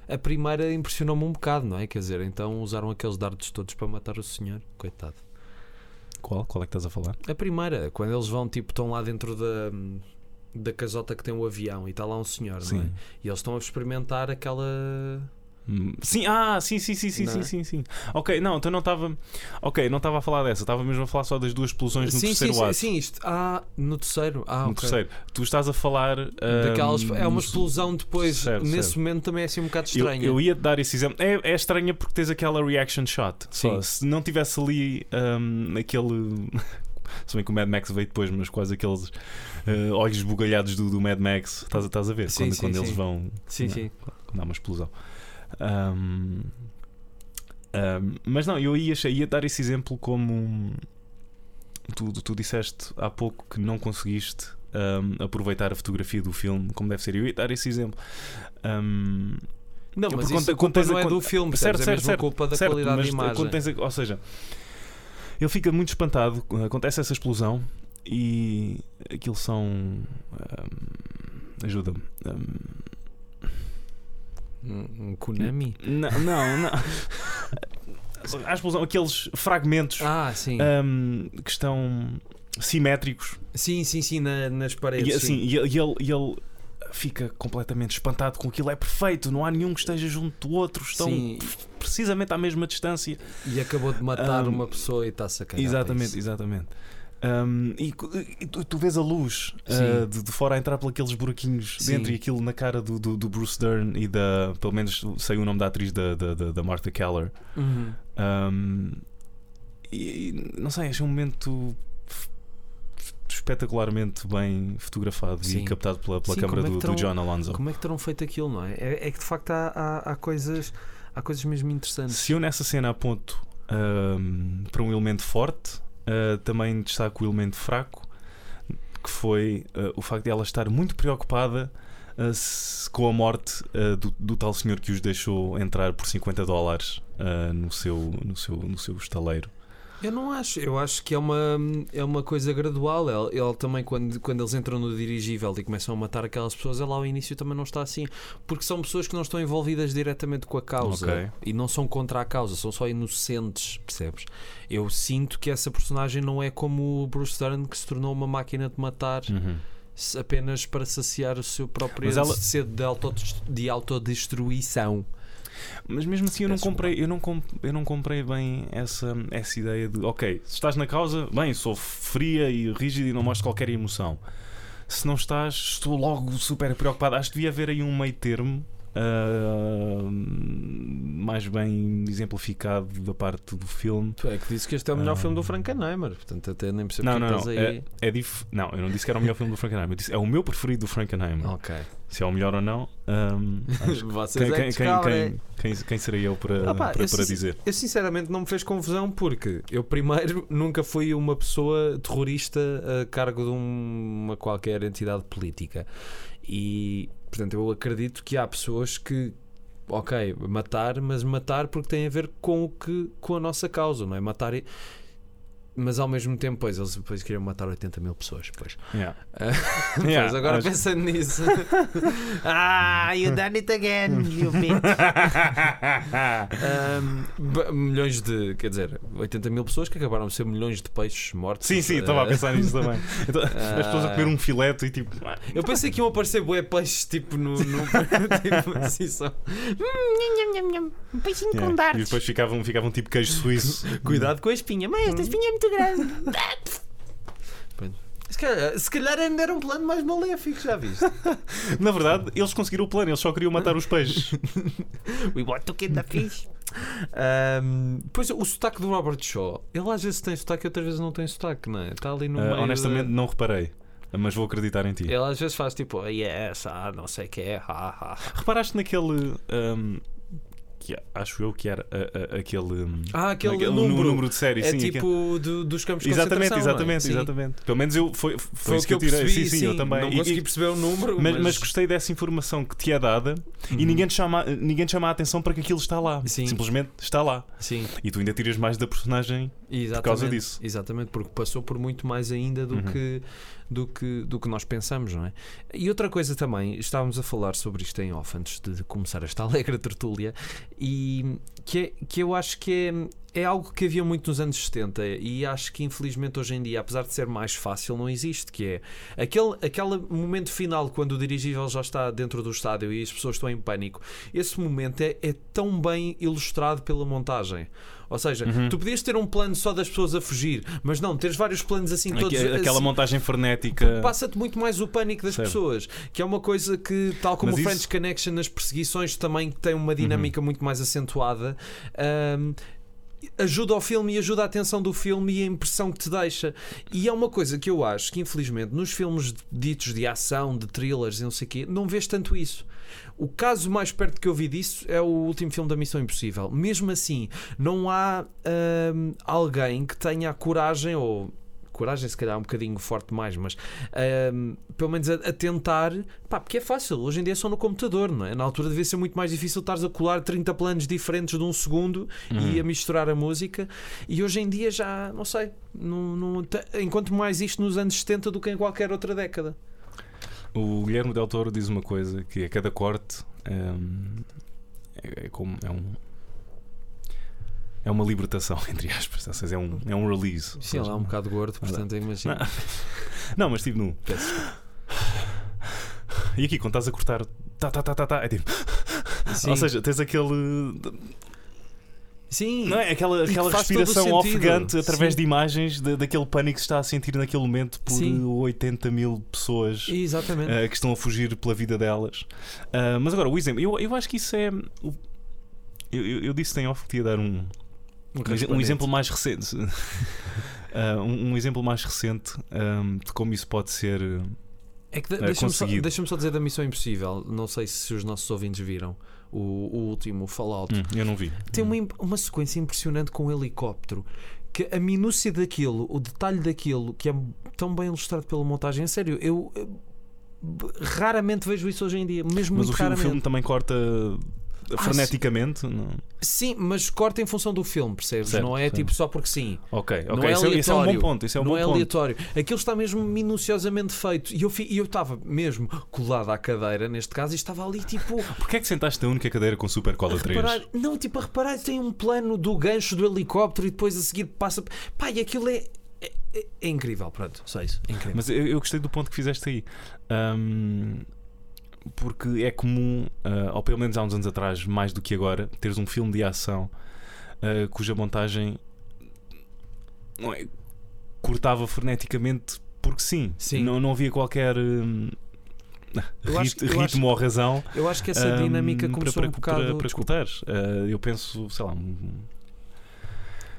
a primeira impressionou-me um bocado, não é? Quer dizer, então usaram aqueles dardos todos para matar o senhor, coitado. qual? Qual é que estás a falar? A primeira, quando eles vão, tipo, estão lá dentro da, da casota que tem o avião e está lá um senhor, não é? Sim. E eles estão a experimentar aquela. Hum, Sim, ah, sim, sim, sim, sim, Não sim, é? sim, sim. Ok, não, então não estava. Ok, não estava a falar dessa, estava mesmo a falar só das duas explosões no sim, terceiro sim, sim, ato. sim, isto. Ah, no terceiro. Ah, no ok. terceiro. Tu estás a falar. Daquelas, hum, é uma explosão depois. Certo, nesse certo. momento também é assim um bocado Eu, estranha. eu ia te dar esse exemplo. É, é estranha porque tens aquela reaction shot. Só. Sim. Se não tivesse ali hum, aquele. Se bem que o Mad Max veio depois, mas quase aqueles eh, olhos bugalhados do, do Mad Max. Estás, a- estás a ver? Sim, quando sim, quando eles sim. vão. Sim, não, sim. Quando há uma explosão. Ahm, ahm, mas não, eu ia, ia dar esse exemplo como. um- Tu, tu disseste há pouco que não conseguiste ahm, aproveitar a fotografia do filme como deve ser. Eu ia dar esse exemplo. Ahm, Não, mas isso quando- a culpa quando tens a- não é do filme, certo, certo, é certo, certo, culpa da certo, qualidade mas de imagem. tens ou seja, ele fica muito espantado. Acontece essa explosão e aquilo são. ahm, Ajuda-me. Ahm, Um, um Konami? não, não, não. A explosão, aqueles fragmentos Ah, sim. ahm, que estão simétricos sim, sim, sim, na- nas paredes. e, assim, sim. e, ele- ele, ele fica completamente espantado com aquilo. É perfeito, não há nenhum que esteja junto do outro, estão Sim, precisamente à mesma distância. e acabou de matar Um, uma pessoa e está-se a cagar. para Exatamente, exatamente. Um, e, e tu, tu vês a luz uh, de, de fora a entrar por aqueles buraquinhos Sim. dentro e aquilo na cara do, do, do Bruce Dern e da. Pelo menos sei o nome da atriz da, da, da, Martha Keller. Uhum. Um, e não sei, achei um momento espetacularmente bem fotografado Sim. e captado pela, pela Sim, câmara é do, que do terão- John Alonso. Como é que terão feito aquilo, não é? É, é que de facto há, há, há coisas. Há coisas mesmo interessantes. Se eu nessa cena aponto um, para um elemento forte, uh, também destaco o elemento fraco, que foi uh, o facto de ela estar muito preocupada uh, com a morte uh, do, do tal senhor que os deixou entrar por 50 dólares uh, no, seu, no, seu, no seu estaleiro. Eu não acho, eu acho que é uma, é uma coisa gradual. Ele, ele também, quando, quando eles entram no dirigível e começam a matar aquelas pessoas, ele ao início também não está assim, porque são pessoas que não estão envolvidas diretamente com a causa Ok. e não são contra a causa, são só inocentes, percebes? Eu sinto que essa personagem não é como o Bruce Dern que se tornou uma máquina de matar se- apenas para saciar o seu próprio ela- sede de, de autodestruição. Mas mesmo assim eu não comprei, eu não, comp- eu não comprei bem essa, essa ideia de ok, se estás na causa, bem, sou fria e rígida e não mostro qualquer emoção. Se não estás, estou logo super preocupado. Acho que devia haver aí um meio termo ah, mais bem exemplificado da parte do filme. Tu é que disse que este é o melhor Ah. filme do Frankenheimer, portanto até nem percebo Não, que não, não. estás É, aí. é dif... Não, eu não disse que era o melhor filme do Frankenheimer. Eu disse é o meu preferido do Frankenheimer. Ok. Se é o melhor ou não, (laughs) Vocês quem, é que quem, quem, descobrem. quem, quem, quem serei eu para, Ah pá, para, eu para dizer? Eu sinceramente não me fez confusão porque eu primeiro (laughs) nunca fui uma pessoa terrorista a cargo de um- uma qualquer entidade política e portanto eu acredito que há pessoas que ok, matar, mas matar porque tem a ver com o que com a nossa causa, não é? Matar mas ao mesmo tempo, pois, eles depois queriam matar 80 mil pessoas. Pois, Yeah. (laughs) Pois, Yeah, agora acho- pensando nisso, (laughs) ah, you done it again, you bitch. Milhões de, quer dizer, 80 mil pessoas que acabaram de ser milhões de peixes mortos. Sim, sim, estava a Ah, pensar nisso também. Então, (laughs) as pessoas a comer um fileto e tipo. Eu pensei que iam aparecer bué peixes tipo no. no tipo, assim, só. Um peixinho yeah. com E dardos. depois ficavam, ficavam tipo queijo suíço. Cuidado com a espinha, mas esta espinha é muito grande. Se calhar, se calhar ainda era um plano mais maléfico, já viste? (laughs) Na verdade, eles conseguiram o plano, eles só queriam matar os peixes. (laughs) We want to kill the fish. Ahm, pois o sotaque do Robert Shaw, ele às vezes tem sotaque e outras vezes não tem sotaque, não é? Está ali no meio. honestamente, da- não reparei. Mas vou acreditar em ti. Ele às vezes faz tipo, yes, ah, não sei o que é, ha, ha. Reparaste naquele. ahm, que acho eu que era a- a- aquele. hum, Ah, aquele naquele número. número de série, É sim. tipo aquele- do- dos campos de Exatamente, não é? exatamente, Sim. exatamente. Pelo menos eu foi, foi, Foi o isso que eu tirei. percebi, sim, sim, eu também. Não consegui e- perceber o número, mas, mas, mas gostei dessa informação que te é dada e Uhum. ninguém te, chama, ninguém te chama a atenção para que aquilo está lá. Sim. Simplesmente está lá. Sim, E tu ainda tiras mais da personagem. exatamente, causa disso. Exatamente, porque passou por muito mais ainda do, Uhum. que, do, que, do que nós pensamos, não é? E outra coisa também, estávamos a falar sobre isto em off antes de começar esta (laughs) alegre tertúlia, e que, é, que eu acho que é, é algo que havia muito nos anos 70 e acho que infelizmente hoje em dia, apesar de ser mais fácil, não existe, que é aquele, aquele momento final quando o dirigível já está dentro do estádio e as pessoas estão em pânico. Esse momento é, é tão bem ilustrado pela montagem. Ou seja, Uhum. tu podias ter um plano só das pessoas a fugir, mas não, teres vários planos assim todos. Aque- aquela assim, montagem frenética. Passa-te muito mais o pânico das pessoas, que é uma coisa que, tal como Mas o isso- French Connection nas perseguições, também tem uma dinâmica muito mais acentuada. Ahm, ajuda ao filme e ajuda a atenção do filme e a impressão que te deixa. E é uma coisa que eu acho que, infelizmente, nos filmes ditos de ação, de thrillers e não sei o quê, não vês tanto isso. O caso mais perto que eu vi disso é o último filme da Missão Impossível. Mesmo assim, não há hum, alguém que tenha a coragem ou coragem, se calhar um bocadinho forte mais, mas hum, pelo menos a, a tentar, pá, porque é fácil, hoje em dia é só no computador, não é? Na altura devia ser muito mais difícil estares a colar 30 planos diferentes de um segundo e a misturar a música, e hoje em dia já, não sei, não, não, encontro mais isto nos anos 70 do que em qualquer outra década. O Guilherme Del Toro diz uma coisa: que a cada corte hum, é, é como. É um. É uma libertação, (laughs) entre aspas. Ou seja, é um, é um release. Sim, ele é um bocado gordo, portanto, imagino. Não, (laughs) mas tipo nu. Peço E aqui, quando estás a cortar, tá, tá, tá, tá, tá, é tipo. Sim. Ou seja, tens aquele. Sim. Não é? Aquela, que aquela respiração ofegante através Sim. de imagens de- daquele pânico que se está a sentir naquele momento por Sim. 80 mil pessoas. Exatamente. Uh, que estão a fugir pela vida delas. Uh, mas agora, o exemplo, eu, eu acho que isso é. eu, eu, eu disse em off que te ia dar um, um, um exemplo mais recente. Uh, (laughs) um, um exemplo mais recente um, de como isso pode ser. É que de- É deixa-me só, deixa-me só dizer da Missão Impossível. Não sei se os nossos ouvintes viram o, o último, Fallout. Hum, eu não vi. Tem uma, uma sequência impressionante com o helicóptero. Que a minúcia daquilo, o detalhe daquilo, que é tão bem ilustrado pela montagem, é sério, eu, raramente vejo isso hoje em dia, mesmo Mas muito o, fi- o filme também corta freneticamente. não? Sim, mas corta em função do filme, percebes? Certo, não é certo. tipo só porque sim. Ok, Não ok. é isso, é, isso é um bom ponto. Isso é um não bom é ponto. aleatório. Aquilo está mesmo minuciosamente feito. E eu fi- eu estava mesmo colado à cadeira, neste caso, e estava ali tipo. (laughs) Porquê é que sentaste na única cadeira com Super Cola a 3? reparar, não, tipo, a reparar, tem um plano do gancho do helicóptero e depois a seguir passa. Pá, e aquilo é. É, é- incrível, pronto, só isso. É incrível. Mas eu, eu gostei do ponto que fizeste aí. Ahm, porque é comum, ah, ou pelo menos há uns anos atrás, mais do que agora, teres um filme de ação ah, cuja montagem não é, cortava freneticamente porque sim. Sim. Não, não havia qualquer hum, Eu acho rit- que- eu acho- ritmo ou razão eu acho que essa dinâmica para, começou para, um bocado. para, para desculpa. escutares. Ah, eu penso, sei lá, um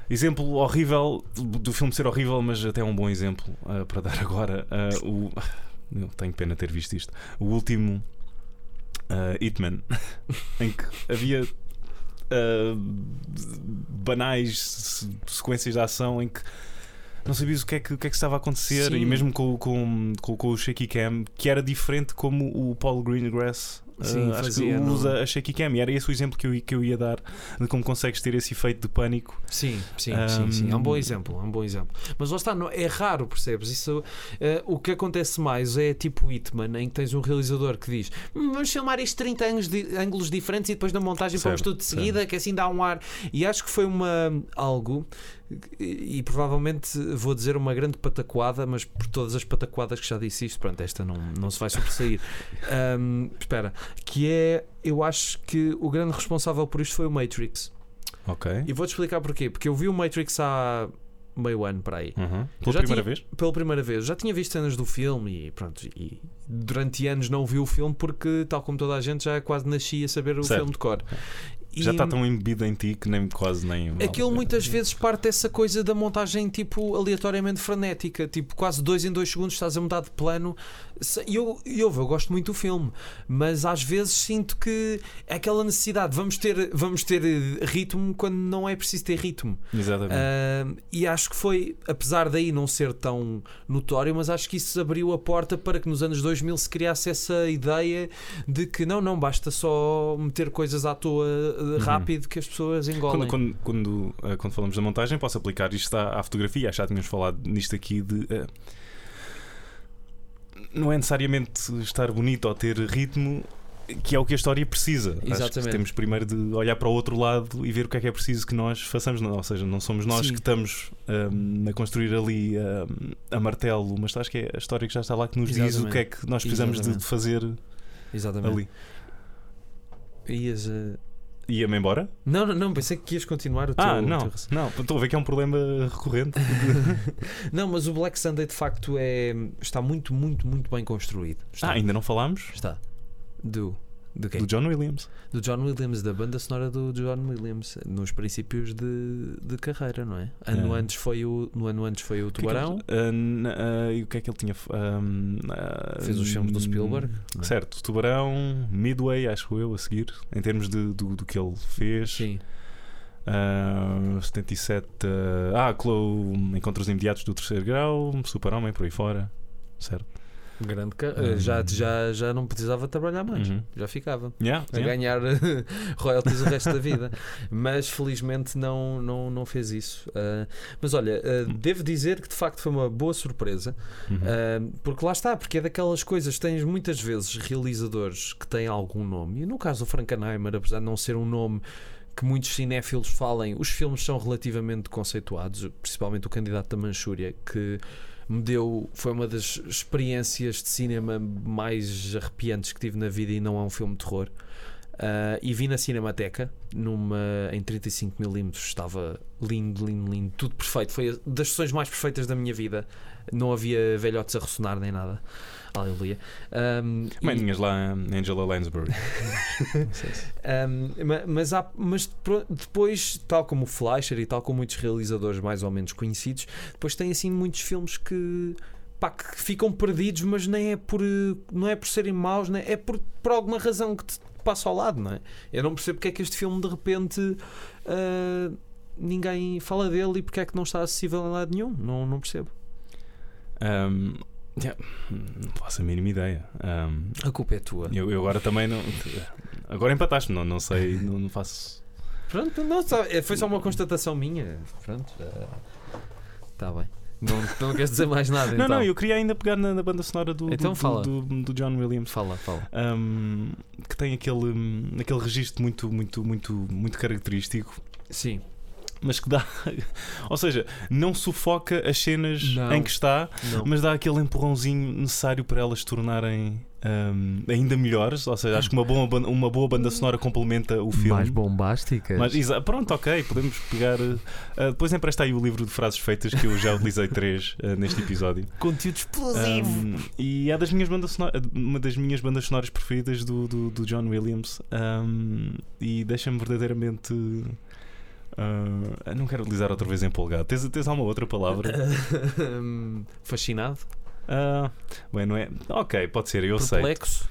exemplo horrível do filme ser horrível, mas até um bom exemplo ah, para dar agora. Ah, o, (laughs) eu tenho pena ter visto isto. O último ah, Hitman, (laughs) em que havia ah, banais se- sequências de ação em que não sabias o que é que, o que, é que estava a acontecer, Sim. e mesmo com, com, com, com o shaky cam, que era diferente como o Paul Greengrass. Sim, acho fazia, que não- usa a shaky cam e era esse o exemplo que eu, que eu ia dar de como consegues ter esse efeito de pânico. Sim, sim, sim, sim. É um bom exemplo, é um bom exemplo. Mas lá está, não- é raro, percebes? Isso, eh, o que acontece mais é tipo Hitman, em que tens um realizador que diz "Hum, vamos filmar isto 30 ângulos, di- ângulos diferentes e depois na montagem pomos Certo, tudo de seguida, que assim dá um ar. E acho que foi uma algo, e, e provavelmente vou dizer uma grande patacoada, mas por todas as patacoadas que já disse isto, pronto, esta não, não se vai sobressair. (laughs) Ahm, espera, que é, eu acho que o grande responsável por isto foi o Matrix. Ok. E vou-te explicar porquê. Porque eu vi o Matrix há meio ano para aí. Uhum. Pela já primeira tinha- vez? Pela primeira vez. Já tinha visto cenas do filme e pronto. E durante anos não vi o filme porque, tal como toda a gente, já quase nasci a saber o Certo. filme de cor. Já E está tão embebido em ti que nem quase nem. vale Aquilo muitas vezes parte dessa coisa da montagem tipo aleatoriamente frenética, tipo quase dois em dois segundos estás a mudar de plano. E eu, eu, eu gosto muito do filme, mas às vezes sinto que é aquela necessidade, vamos ter, vamos ter eh, ritmo quando não é preciso ter ritmo. Exatamente. Ah, e acho que foi, apesar daí não ser tão notório, mas acho que isso abriu a porta para que nos anos 2000 se criasse essa ideia de que não, não, basta só meter coisas à toa eh, rápido que as pessoas Quando, engolem. quando, quando, eh, quando falamos da montagem, posso aplicar isto à, à fotografia. Já tínhamos falado nisto aqui de. eh, não é necessariamente estar bonito ou ter ritmo, que é o que a história precisa. Exatamente. temos primeiro de olhar para o outro lado e ver o que é que é preciso que nós façamos. Ou seja, não somos nós Sim. que estamos ahm, a construir ali ahm, a martelo, mas acho que é a história que já está lá que nos diz o Exatamente. que é que nós precisamos de, de Exatamente. fazer Exatamente. ali. Ias, eh, Ia-me embora? Não, não, não, pensei que ias continuar o teu. Ah, não, teu- não, estou a ver que é um problema recorrente. (laughs) Não, mas o Black Sunday de facto é, está muito, muito, muito bem construído. Está. Ah, ainda não falámos? Está. Do. Do? Do John Williams. Do John Williams, da banda sonora do John Williams, nos princípios de, de carreira, não é? Ano É. antes foi o, no ano antes foi o é Tubarão, ah, ah, e o que é que ele tinha. f- ahm, ah, fez os filmes do Spielberg. não é? Certo, Tubarão, Midway, acho eu, a seguir, em termos de, do, do que ele fez. Sim. Ah, 77. ah, Clo, Encontros Imediatos do Terceiro Grau, Super-Homem, por aí fora. Certo? Grande ca- Hum. já, já, já não precisava trabalhar mais, Uhum. já ficava. Yeah, a yeah. ganhar (laughs) royalties o resto da vida. Mas felizmente não, não, não fez isso. Ah, mas olha, ah, devo dizer que de facto foi uma boa surpresa, Uhum. ah, porque lá está, porque é daquelas coisas, tens muitas vezes realizadores que têm algum nome, e no caso do Frankenheimer, apesar de não ser um nome que muitos cinéfilos falem, os filmes são relativamente conceituados, principalmente o candidato da Manchúria, que me deu, foi uma das experiências de cinema mais arrepiantes que tive na vida e não é um filme de terror. Ah, e vi na Cinemateca numa, em 35mm estava lindo, lindo, lindo, tudo perfeito. Foi das sessões mais perfeitas da minha vida. Não havia velhotes a ressonar nem nada. Aleluia. Um, e- Maninhas lá, Angela Lansbury. (laughs) Um, ma- mas, há- mas depois, tal como o Fleischer e tal como muitos realizadores mais ou menos conhecidos, depois tem assim muitos filmes que, pá, que ficam perdidos, mas nem é por não é por serem maus, nem é por, por alguma razão que te passa ao lado, não é? Eu não percebo porque é que este filme de repente ah, ninguém fala dele e porque é que não está acessível em lado nenhum. Não, não percebo. Ahm, yeah, não faço a mínima ideia. Ahm, A culpa é tua. eu, eu agora também não. Agora empataste, não, não sei, não, não faço. Pronto, não, só- é, foi só uma constatação minha. Pronto, está bem. Não, não queres dizer mais nada? Não, então. não, eu queria ainda pegar na, na banda sonora do, Então do, fala. do, do John Williams. Fala, fala. ahm, que tem aquele, hum, aquele registro muito, muito, muito, muito característico, Sim. Mas que dá. (laughs) Ou seja, não sufoca as cenas Não. em que está, Não. mas dá aquele empurrãozinho necessário para elas se tornarem ahm, ainda melhores. Ou seja, acho que uma boa, uma boa banda sonora complementa o filme. Mais bombásticas. Mas, pronto, ok, podemos pegar. uh, uh, depois empresta aí o livro de frases feitas que eu já utilizei (laughs) três uh, neste episódio. Conteúdo explosivo. Um, e é das minhas bandas sonora- uma das minhas bandas sonoras preferidas do, do, do John Williams. Um, e deixa-me verdadeiramente. Uh, não quero utilizar outra vez empolgado. Tens, tens alguma outra palavra? (laughs) Hum, Fascinado? Ah, bem, não é? Ok, pode ser, eu sei. Perplexo?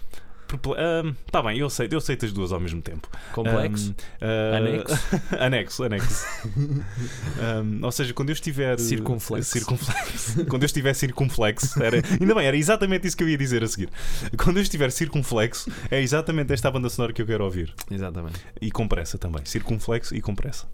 Está bem, eu sei, eu aceito as duas ao mesmo tempo. Complexo? Um, ah, Anexo? (laughs) anexo, anexo. Um, (laughs) ou seja, quando eu estiver. Circunflexo. circunflexo. (laughs) quando eu estiver circunflexo. Era, ainda bem, era exatamente isso que eu ia dizer a seguir. Quando eu estiver circunflexo, é exatamente esta banda sonora que eu quero ouvir. Exatamente. E com pressa também. Circunflexo e com pressa.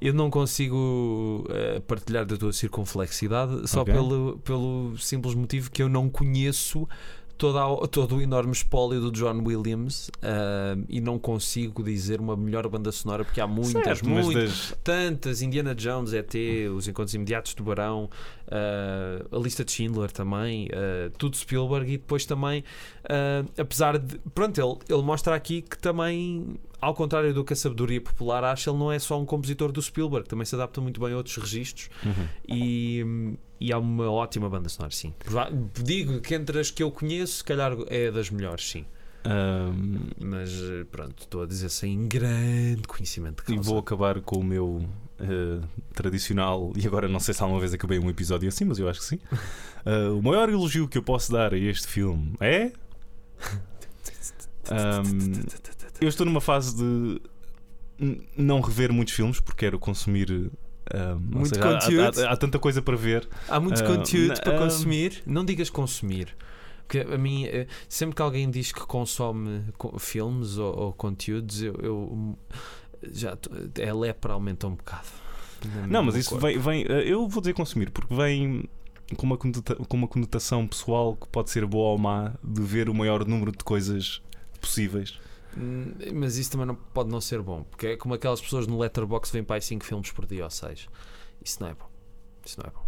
Eu não consigo eh, partilhar da tua circunflexidade só Ok. pelo, pelo simples motivo que eu não conheço toda a- todo o enorme espólio do John Williams ah, e não consigo dizer uma melhor banda sonora porque há muitas, Certo, muitas, das- tantas. Indiana Jones, ET, Os Encontros Imediatos de Tubarão, ah, a lista de Schindler também, ah, tudo Spielberg e depois também, apesar de. Pronto, ele, ele mostra aqui que também, ao contrário do que a sabedoria popular acha, ele não é só um compositor do Spielberg, também se adapta muito bem a outros registros Uhum. e, e há uma ótima banda sonora, sim. Digo que entre as que eu conheço, se calhar é das melhores, sim. Um, Mas pronto, estou a dizer sem grande conhecimento de e causa. vou acabar com o meu uh, tradicional. E agora não sei se alguma vez acabei um episódio assim, mas eu acho que sim. Uh, (laughs) o maior elogio que eu posso dar a este filme é. (laughs) Um, eu estou numa fase de não rever muitos filmes porque quero consumir. um, ou Muito seja, há- conteúdo. há, há tanta coisa para ver. Há muito Ah, conteúdo para ah, consumir. Não digas consumir. Porque a mim, eh, sempre que alguém diz que consome co- filmes ou, ou conteúdos, eu, eu já é a lepra aumenta um bocado. Não, mas isso corpo. vem, vem. uh, Eu vou dizer consumir porque vem com uma, com uma conotação pessoal que pode ser boa ou má de ver o maior número de coisas possíveis. Hum, Mas isso também não, pode não ser bom, porque é como aquelas pessoas no Letterboxd que vêm para aí 5 filmes por dia ou 6. Isso não é bom. Isso não é bom.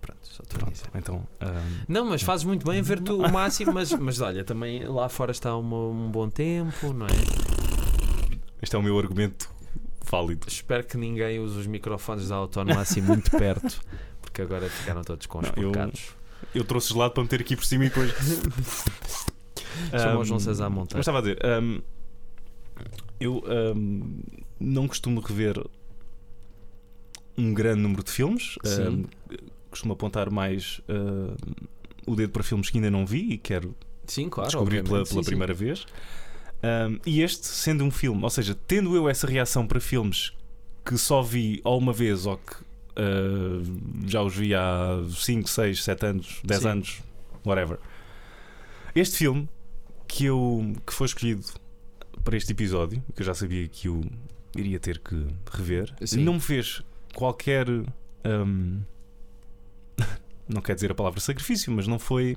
Pronto, só estou a Pronto, dizer. então. um, Não, mas fazes muito bem em ver tu o (laughs) máximo, mas, mas olha, também lá fora está uma- um bom tempo, não é? este é o meu argumento válido. Espero que ninguém use os microfones da autónoma assim muito (laughs) perto, porque agora ficaram todos Não, eu- conspurcados. Eu trouxe gelado para meter aqui por cima e depois. (laughs) Chama o Um, João César Mas Monteiro. estava a dizer, um, Eu ahm, não costumo rever um grande número de filmes. Sim. Ahm, costumo apontar mais ahm, o dedo para filmes que ainda não vi e quero Sim, claro. descobrir pela, pela sim, sim. primeira vez. Um, e este, sendo um filme, ou seja, tendo eu essa reação para filmes que só vi ou uma vez ou que uh, já os vi há 5, 6, 7 anos, 10 Sim. anos, whatever. Este filme que, eu, que foi escolhido para este episódio, que eu já sabia que eu iria ter que rever, Sim. não me fez qualquer. um, (laughs) não quer dizer a palavra sacrifício, mas não foi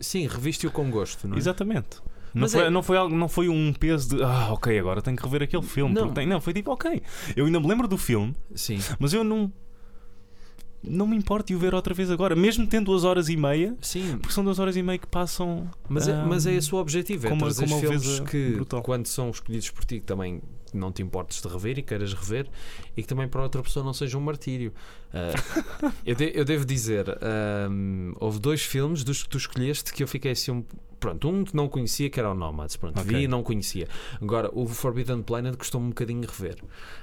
Sim, reviste-o com gosto, não é? Exatamente. Não Mas foi, é- não, foi algo, não foi um peso de ah, ok, agora tenho que rever aquele filme. Não. tem- não foi tipo, ok. Eu ainda me lembro do filme, Sim. mas eu não. Não me importo de o ver outra vez agora, mesmo tendo duas horas e meia, Sim, porque são duas horas e meia que passam. mas é, ah, mas é esse o objetivo, é com uma- trazer com uma filmes que, brutal. quando são escolhidos por ti, que também não te importes de rever e queiras rever, e que também para outra pessoa não seja um martírio. Ah, (laughs) eu, de- eu devo dizer, ahm, houve dois filmes dos que tu escolheste que eu fiquei assim um. Pronto, um que não conhecia, que era o Nomads. Pronto, Ok. vi e não conhecia. Agora, o Forbidden Planet custou-me um bocadinho rever.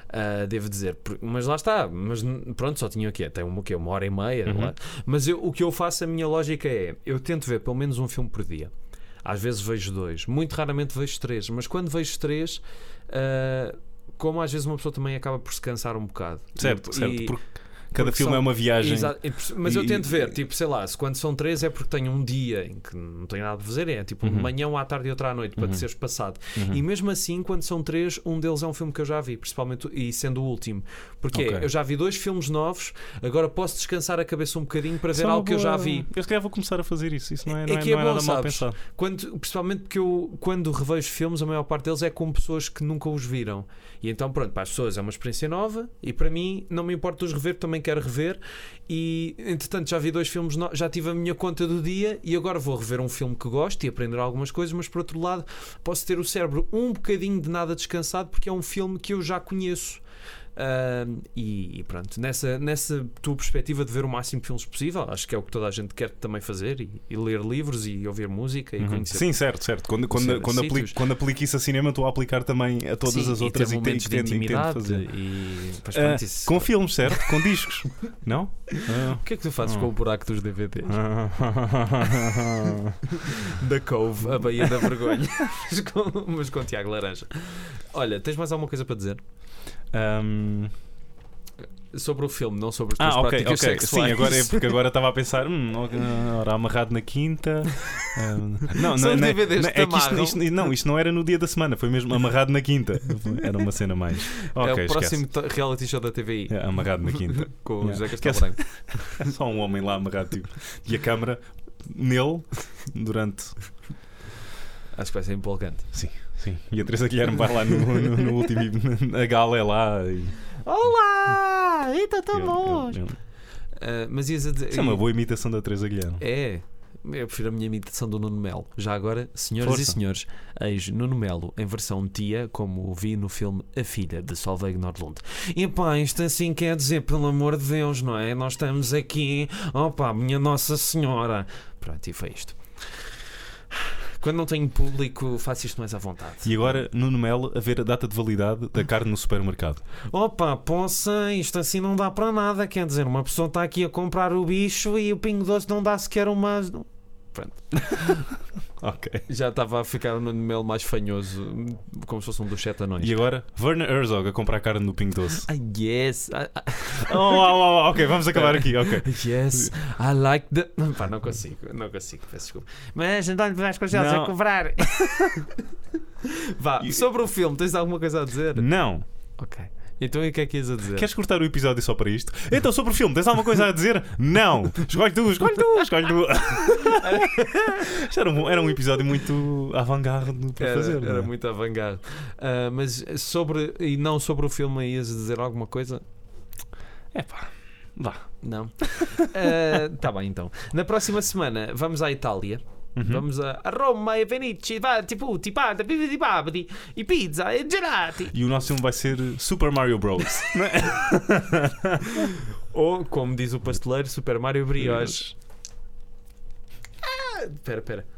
Ah, devo dizer, mas lá está. Mas pronto, só tinha o quê? Tem uma, o quê? uma hora e meia. Uhum. lá. Mas eu, o que eu faço, a minha lógica é: eu tento ver pelo menos um filme por dia. Às vezes vejo dois, muito raramente vejo três, mas quando vejo três, ah, como às vezes uma pessoa também acaba por se cansar um bocado. Certo, E- certo. Porque cada filme são- é uma viagem. Exato, e Mas eu E- tento ver, tipo, sei lá, se quando são três é porque tenho um dia em que não tenho nada a fazer, é tipo Uhum. de manhã, um à tarde e outra à noite, para Uhum. te seres passado. Uhum. E mesmo assim, quando são três, um deles é um filme que eu já vi, principalmente e sendo o último. Porque é, Ok. eu já vi dois filmes novos, agora posso descansar a cabeça um bocadinho para ver é uma algo que eu já boa- vi. Eu se calhar vou começar a fazer isso. Isso não é, É não é, que é não é bom, nada mal sabes? pensado. Quando, principalmente porque eu, quando revejo filmes, a maior parte deles é com pessoas que nunca os viram. E então, pronto, para as pessoas é uma experiência nova e para mim não me importa os rever, também quero rever. E entretanto, já vi dois filmes, no- já tive a minha conta do dia e agora vou rever um filme que gosto e aprender algumas coisas, mas por outro lado, posso ter o cérebro um bocadinho de nada descansado porque é um filme que eu já conheço. Ahm, e, e pronto, nessa, nessa tua perspectiva de ver o máximo de filmes possível, acho que é o que toda a gente quer também fazer e, e ler livros e ouvir música e Uhum. conhecer Sim, certo, certo. Quando, quando, quando, aplico, quando aplico isso a cinema, estou a aplicar também a todas Sim, as outras e ter e, tento, e fazer. e pois Ah, pronto, isso- com filmes, certo? Com discos. (laughs) não? Ah. o que é que tu fazes Ah. com o buraco dos DVDs? (laughs) Da Cove, a Baía da Vergonha, (laughs) mas, com, mas com Tiago Laranja. Olha, tens mais alguma coisa para dizer? Um, Sobre o filme, não sobre as tuas ah, ok, práticas ok. sexuais. Sim, agora é porque (laughs) agora estava a pensar, hum, ora amarrado na quinta. Não, não, os não, te é que isto, isto- não, isto não era no dia da semana, foi mesmo amarrado na quinta. Era uma cena mais. Ok, é o esquece. próximo to- reality show da TVI. É, amarrado na quinta. (laughs) Com o Yeah. José Esquece. Castelo Branco. (laughs) Só um homem lá amarrado tipo, e a câmara nele durante. Acho que vai ser empolgante. Sim. E a Teresa Guilherme vai lá no, no, no (laughs) último. A gala é lá. E, Olá! Então eu- estamos! eu- Ah, mas ias a dizer. Isso é uma boa imitação da Teresa Guilherme. É. Eu prefiro a minha imitação do Nuno Melo. Já agora, senhoras e Força. senhores, eis Nuno Melo em versão tia, como vi no filme A Filha de Solveig Nordlund. E pá, isto assim quer dizer, pelo amor de Deus, não é? Nós estamos aqui, opa, minha Nossa Senhora. Pronto, e foi isto. Quando não tenho público, faço isto mais à vontade. E agora, Nuno Melo, a ver a data de validade da carne no supermercado. Opa, poça, isto assim não dá para nada. Quer dizer, uma pessoa está aqui a comprar o bicho e o Pingo Doce não dá sequer uma. Pronto. (laughs) Ok. Já estava a ficar no mel mais fanhoso, como se fosse um dos sete anões. E agora, Werner Herzog a comprar carne no Pingo Doce. Ah, yes, I, Oh, oh, oh, ok, vamos acabar aqui, ok. I- yes, I like the. Pá, não consigo, não consigo, peço desculpa. Mas António Vasconcelos a cobrar. (laughs) Vá, E- sobre o filme, tens alguma coisa a dizer? Não. Ok. Então e o que é que ias a dizer? Queres cortar o episódio só para isto? Então, sobre o filme, tens alguma coisa a dizer? Não! Escolhe tu, escolhe tu, escolhe tu. (laughs) Isto era um, era um episódio muito avant-garde para Era, fazer. era é? muito avant-garde. Ah, mas sobre. E não sobre o filme, ias dizer alguma coisa? É pá, vá. Não. (laughs) Ah, tá bem, então. Na próxima semana vamos à Itália. Uhum. Vamos a, a Roma e Venice, va, tipo, tipata, babidi, e pizza e gelati. E o nosso filme vai ser Super Mario Bros. (laughs) é? Ou, como diz o pasteleiro, Super Mario Brioche. Ah, Espera, espera.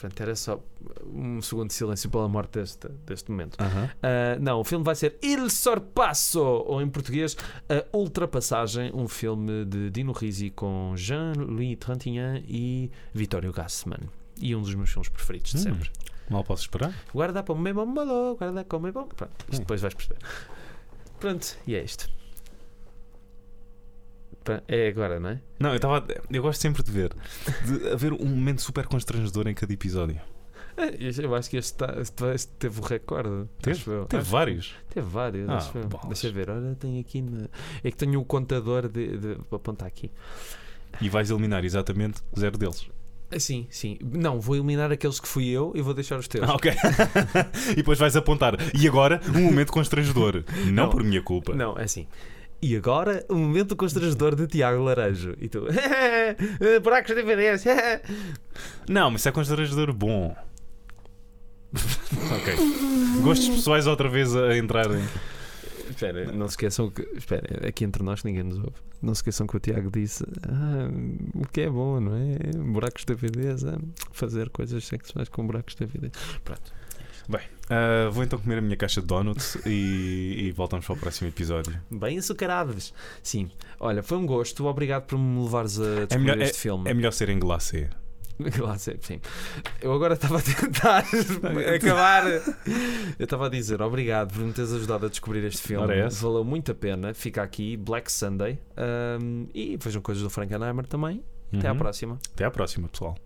Portanto, era só um segundo de silêncio pela morte deste, deste momento. Ah, não, o filme vai ser Il Sorpasso, ou em português, A Ultrapassagem, um filme de Dino Risi com Jean-Louis Trintignant e Vittorio Gassman. E um dos meus filmes preferidos de Hum. sempre. Mal posso esperar. Guarda para o meu malo, guarda com o meu bom. Pronto, isto Hum. depois vais perceber. Pronto, e é isto. Pá, É agora, não é? Não, eu estava. Eu gosto sempre de ver. De haver um momento super constrangedor em cada episódio. É, Eu acho que este, tá- este- teve o recorde. Teve? Teve Acho- vários. Teve vários. Ah. Deixa eu ver. Olha, tenho aqui. na- É que tenho o contador de, de... Vou apontar aqui. E vais eliminar exatamente zero deles. Ah, Sim, sim. Não, vou eliminar aqueles que fui eu e vou deixar os teus. Ah, ok. (laughs) e depois vais apontar. E agora, um momento constrangedor. (laughs) Não, Não. por minha culpa. Não, é assim. E agora, o momento constrangedor de Tiago Laranjo. E tu, (laughs) buracos de evidência. (laughs) Não, mas isso é constrangedor bom. (laughs) ok. Gostos pessoais outra vez a entrarem. Espera, não se esqueçam que. Espera, aqui entre nós ninguém nos ouve. Não se esqueçam que o Tiago disse ah, o que é bom, não é? Buracos de evidência. Fazer coisas sexuais com buracos de evidência. Pronto. Ah, vou então comer a minha caixa de donuts e, e voltamos para o próximo episódio. Bem açucarados. Sim. Olha, foi um gosto. Obrigado por me levares a descobrir melhor- este filme. É melhor ser em glacê. (laughs) Sei, sim. Eu agora estava a tentar (laughs) acabar. Eu estava a dizer obrigado por me teres ajudado a descobrir este filme. É. Valeu muito a pena. Fica aqui, Black Sunday. Um, e vejam coisas do Frankenheimer também. Até à Uhum. próxima. Até à próxima, pessoal.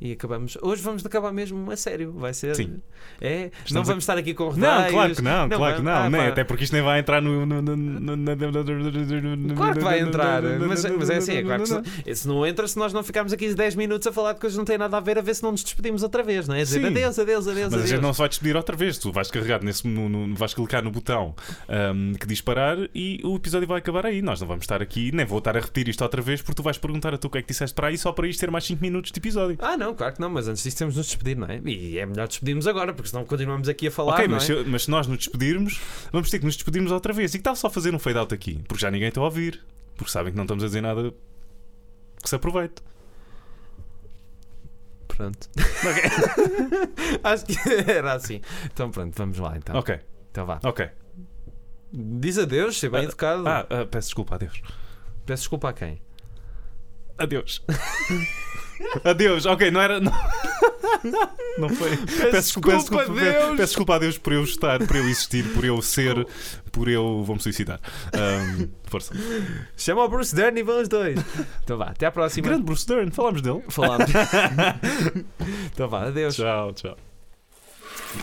E acabamos. Hoje vamos acabar mesmo a sério. Vai ser. Sim. É? não vamos estar aqui com Não, rodeios. claro que não, claro que não. ah, até porque isto nem vai entrar no. no, no, no, no Claro que vai entrar, mas, mas é assim, é claro que se, se não entra, se nós não ficarmos aqui 10 minutos a falar de coisas que não têm nada a ver, a ver se não nos despedimos outra vez, não é? A dizer Sim. adeus, adeus, adeus, Mas a gente não se vai despedir outra vez. Tu vais carregar nesse. No, no- vais clicar no botão ahm, que diz parar e o episódio vai acabar aí. Nós não vamos estar aqui, nem vou estar a repetir isto outra vez porque tu vais perguntar a tu o que é que disseste para aí só para isto ter mais 5 minutos de episódio. Ah, não, claro que não, mas antes disso temos de nos despedir, não é? E é melhor despedirmos agora, porque senão continuamos aqui a falar. ok, não mas, é? se, mas se nós nos despedirmos, vamos ter que nos despedirmos outra vez. E que tal só fazer um fade out aqui? Porque já ninguém está a ouvir. Porque sabem que não estamos a dizer nada que se aproveite. Pronto. (laughs) Acho que era assim. Então pronto, vamos lá então. Ok, Então vá. ok. Diz adeus, ser bem Ah, educado. Ah, ah, peço desculpa, adeus. Peço desculpa a quem? Adeus. (laughs) Adeus, ok, não era. Não, não foi. Peço, desculpa, peço, Deus. peço desculpa a Deus por eu estar, por eu existir, por eu ser, por eu. Vou-me suicidar. Ahm, força. Chama o Bruce Dern e vão os dois. Então vá, até à próxima. Grande Bruce Dern, falámos dele. Falámos. (laughs) então vá, adeus. Tchau, tchau.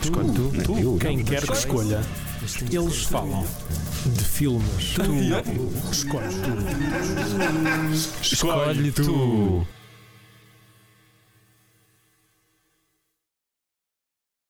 Escolhe tu, Tu, quem quer que escolha. Eles falam de filmes. Tu escolhes tu. Escolhe tu.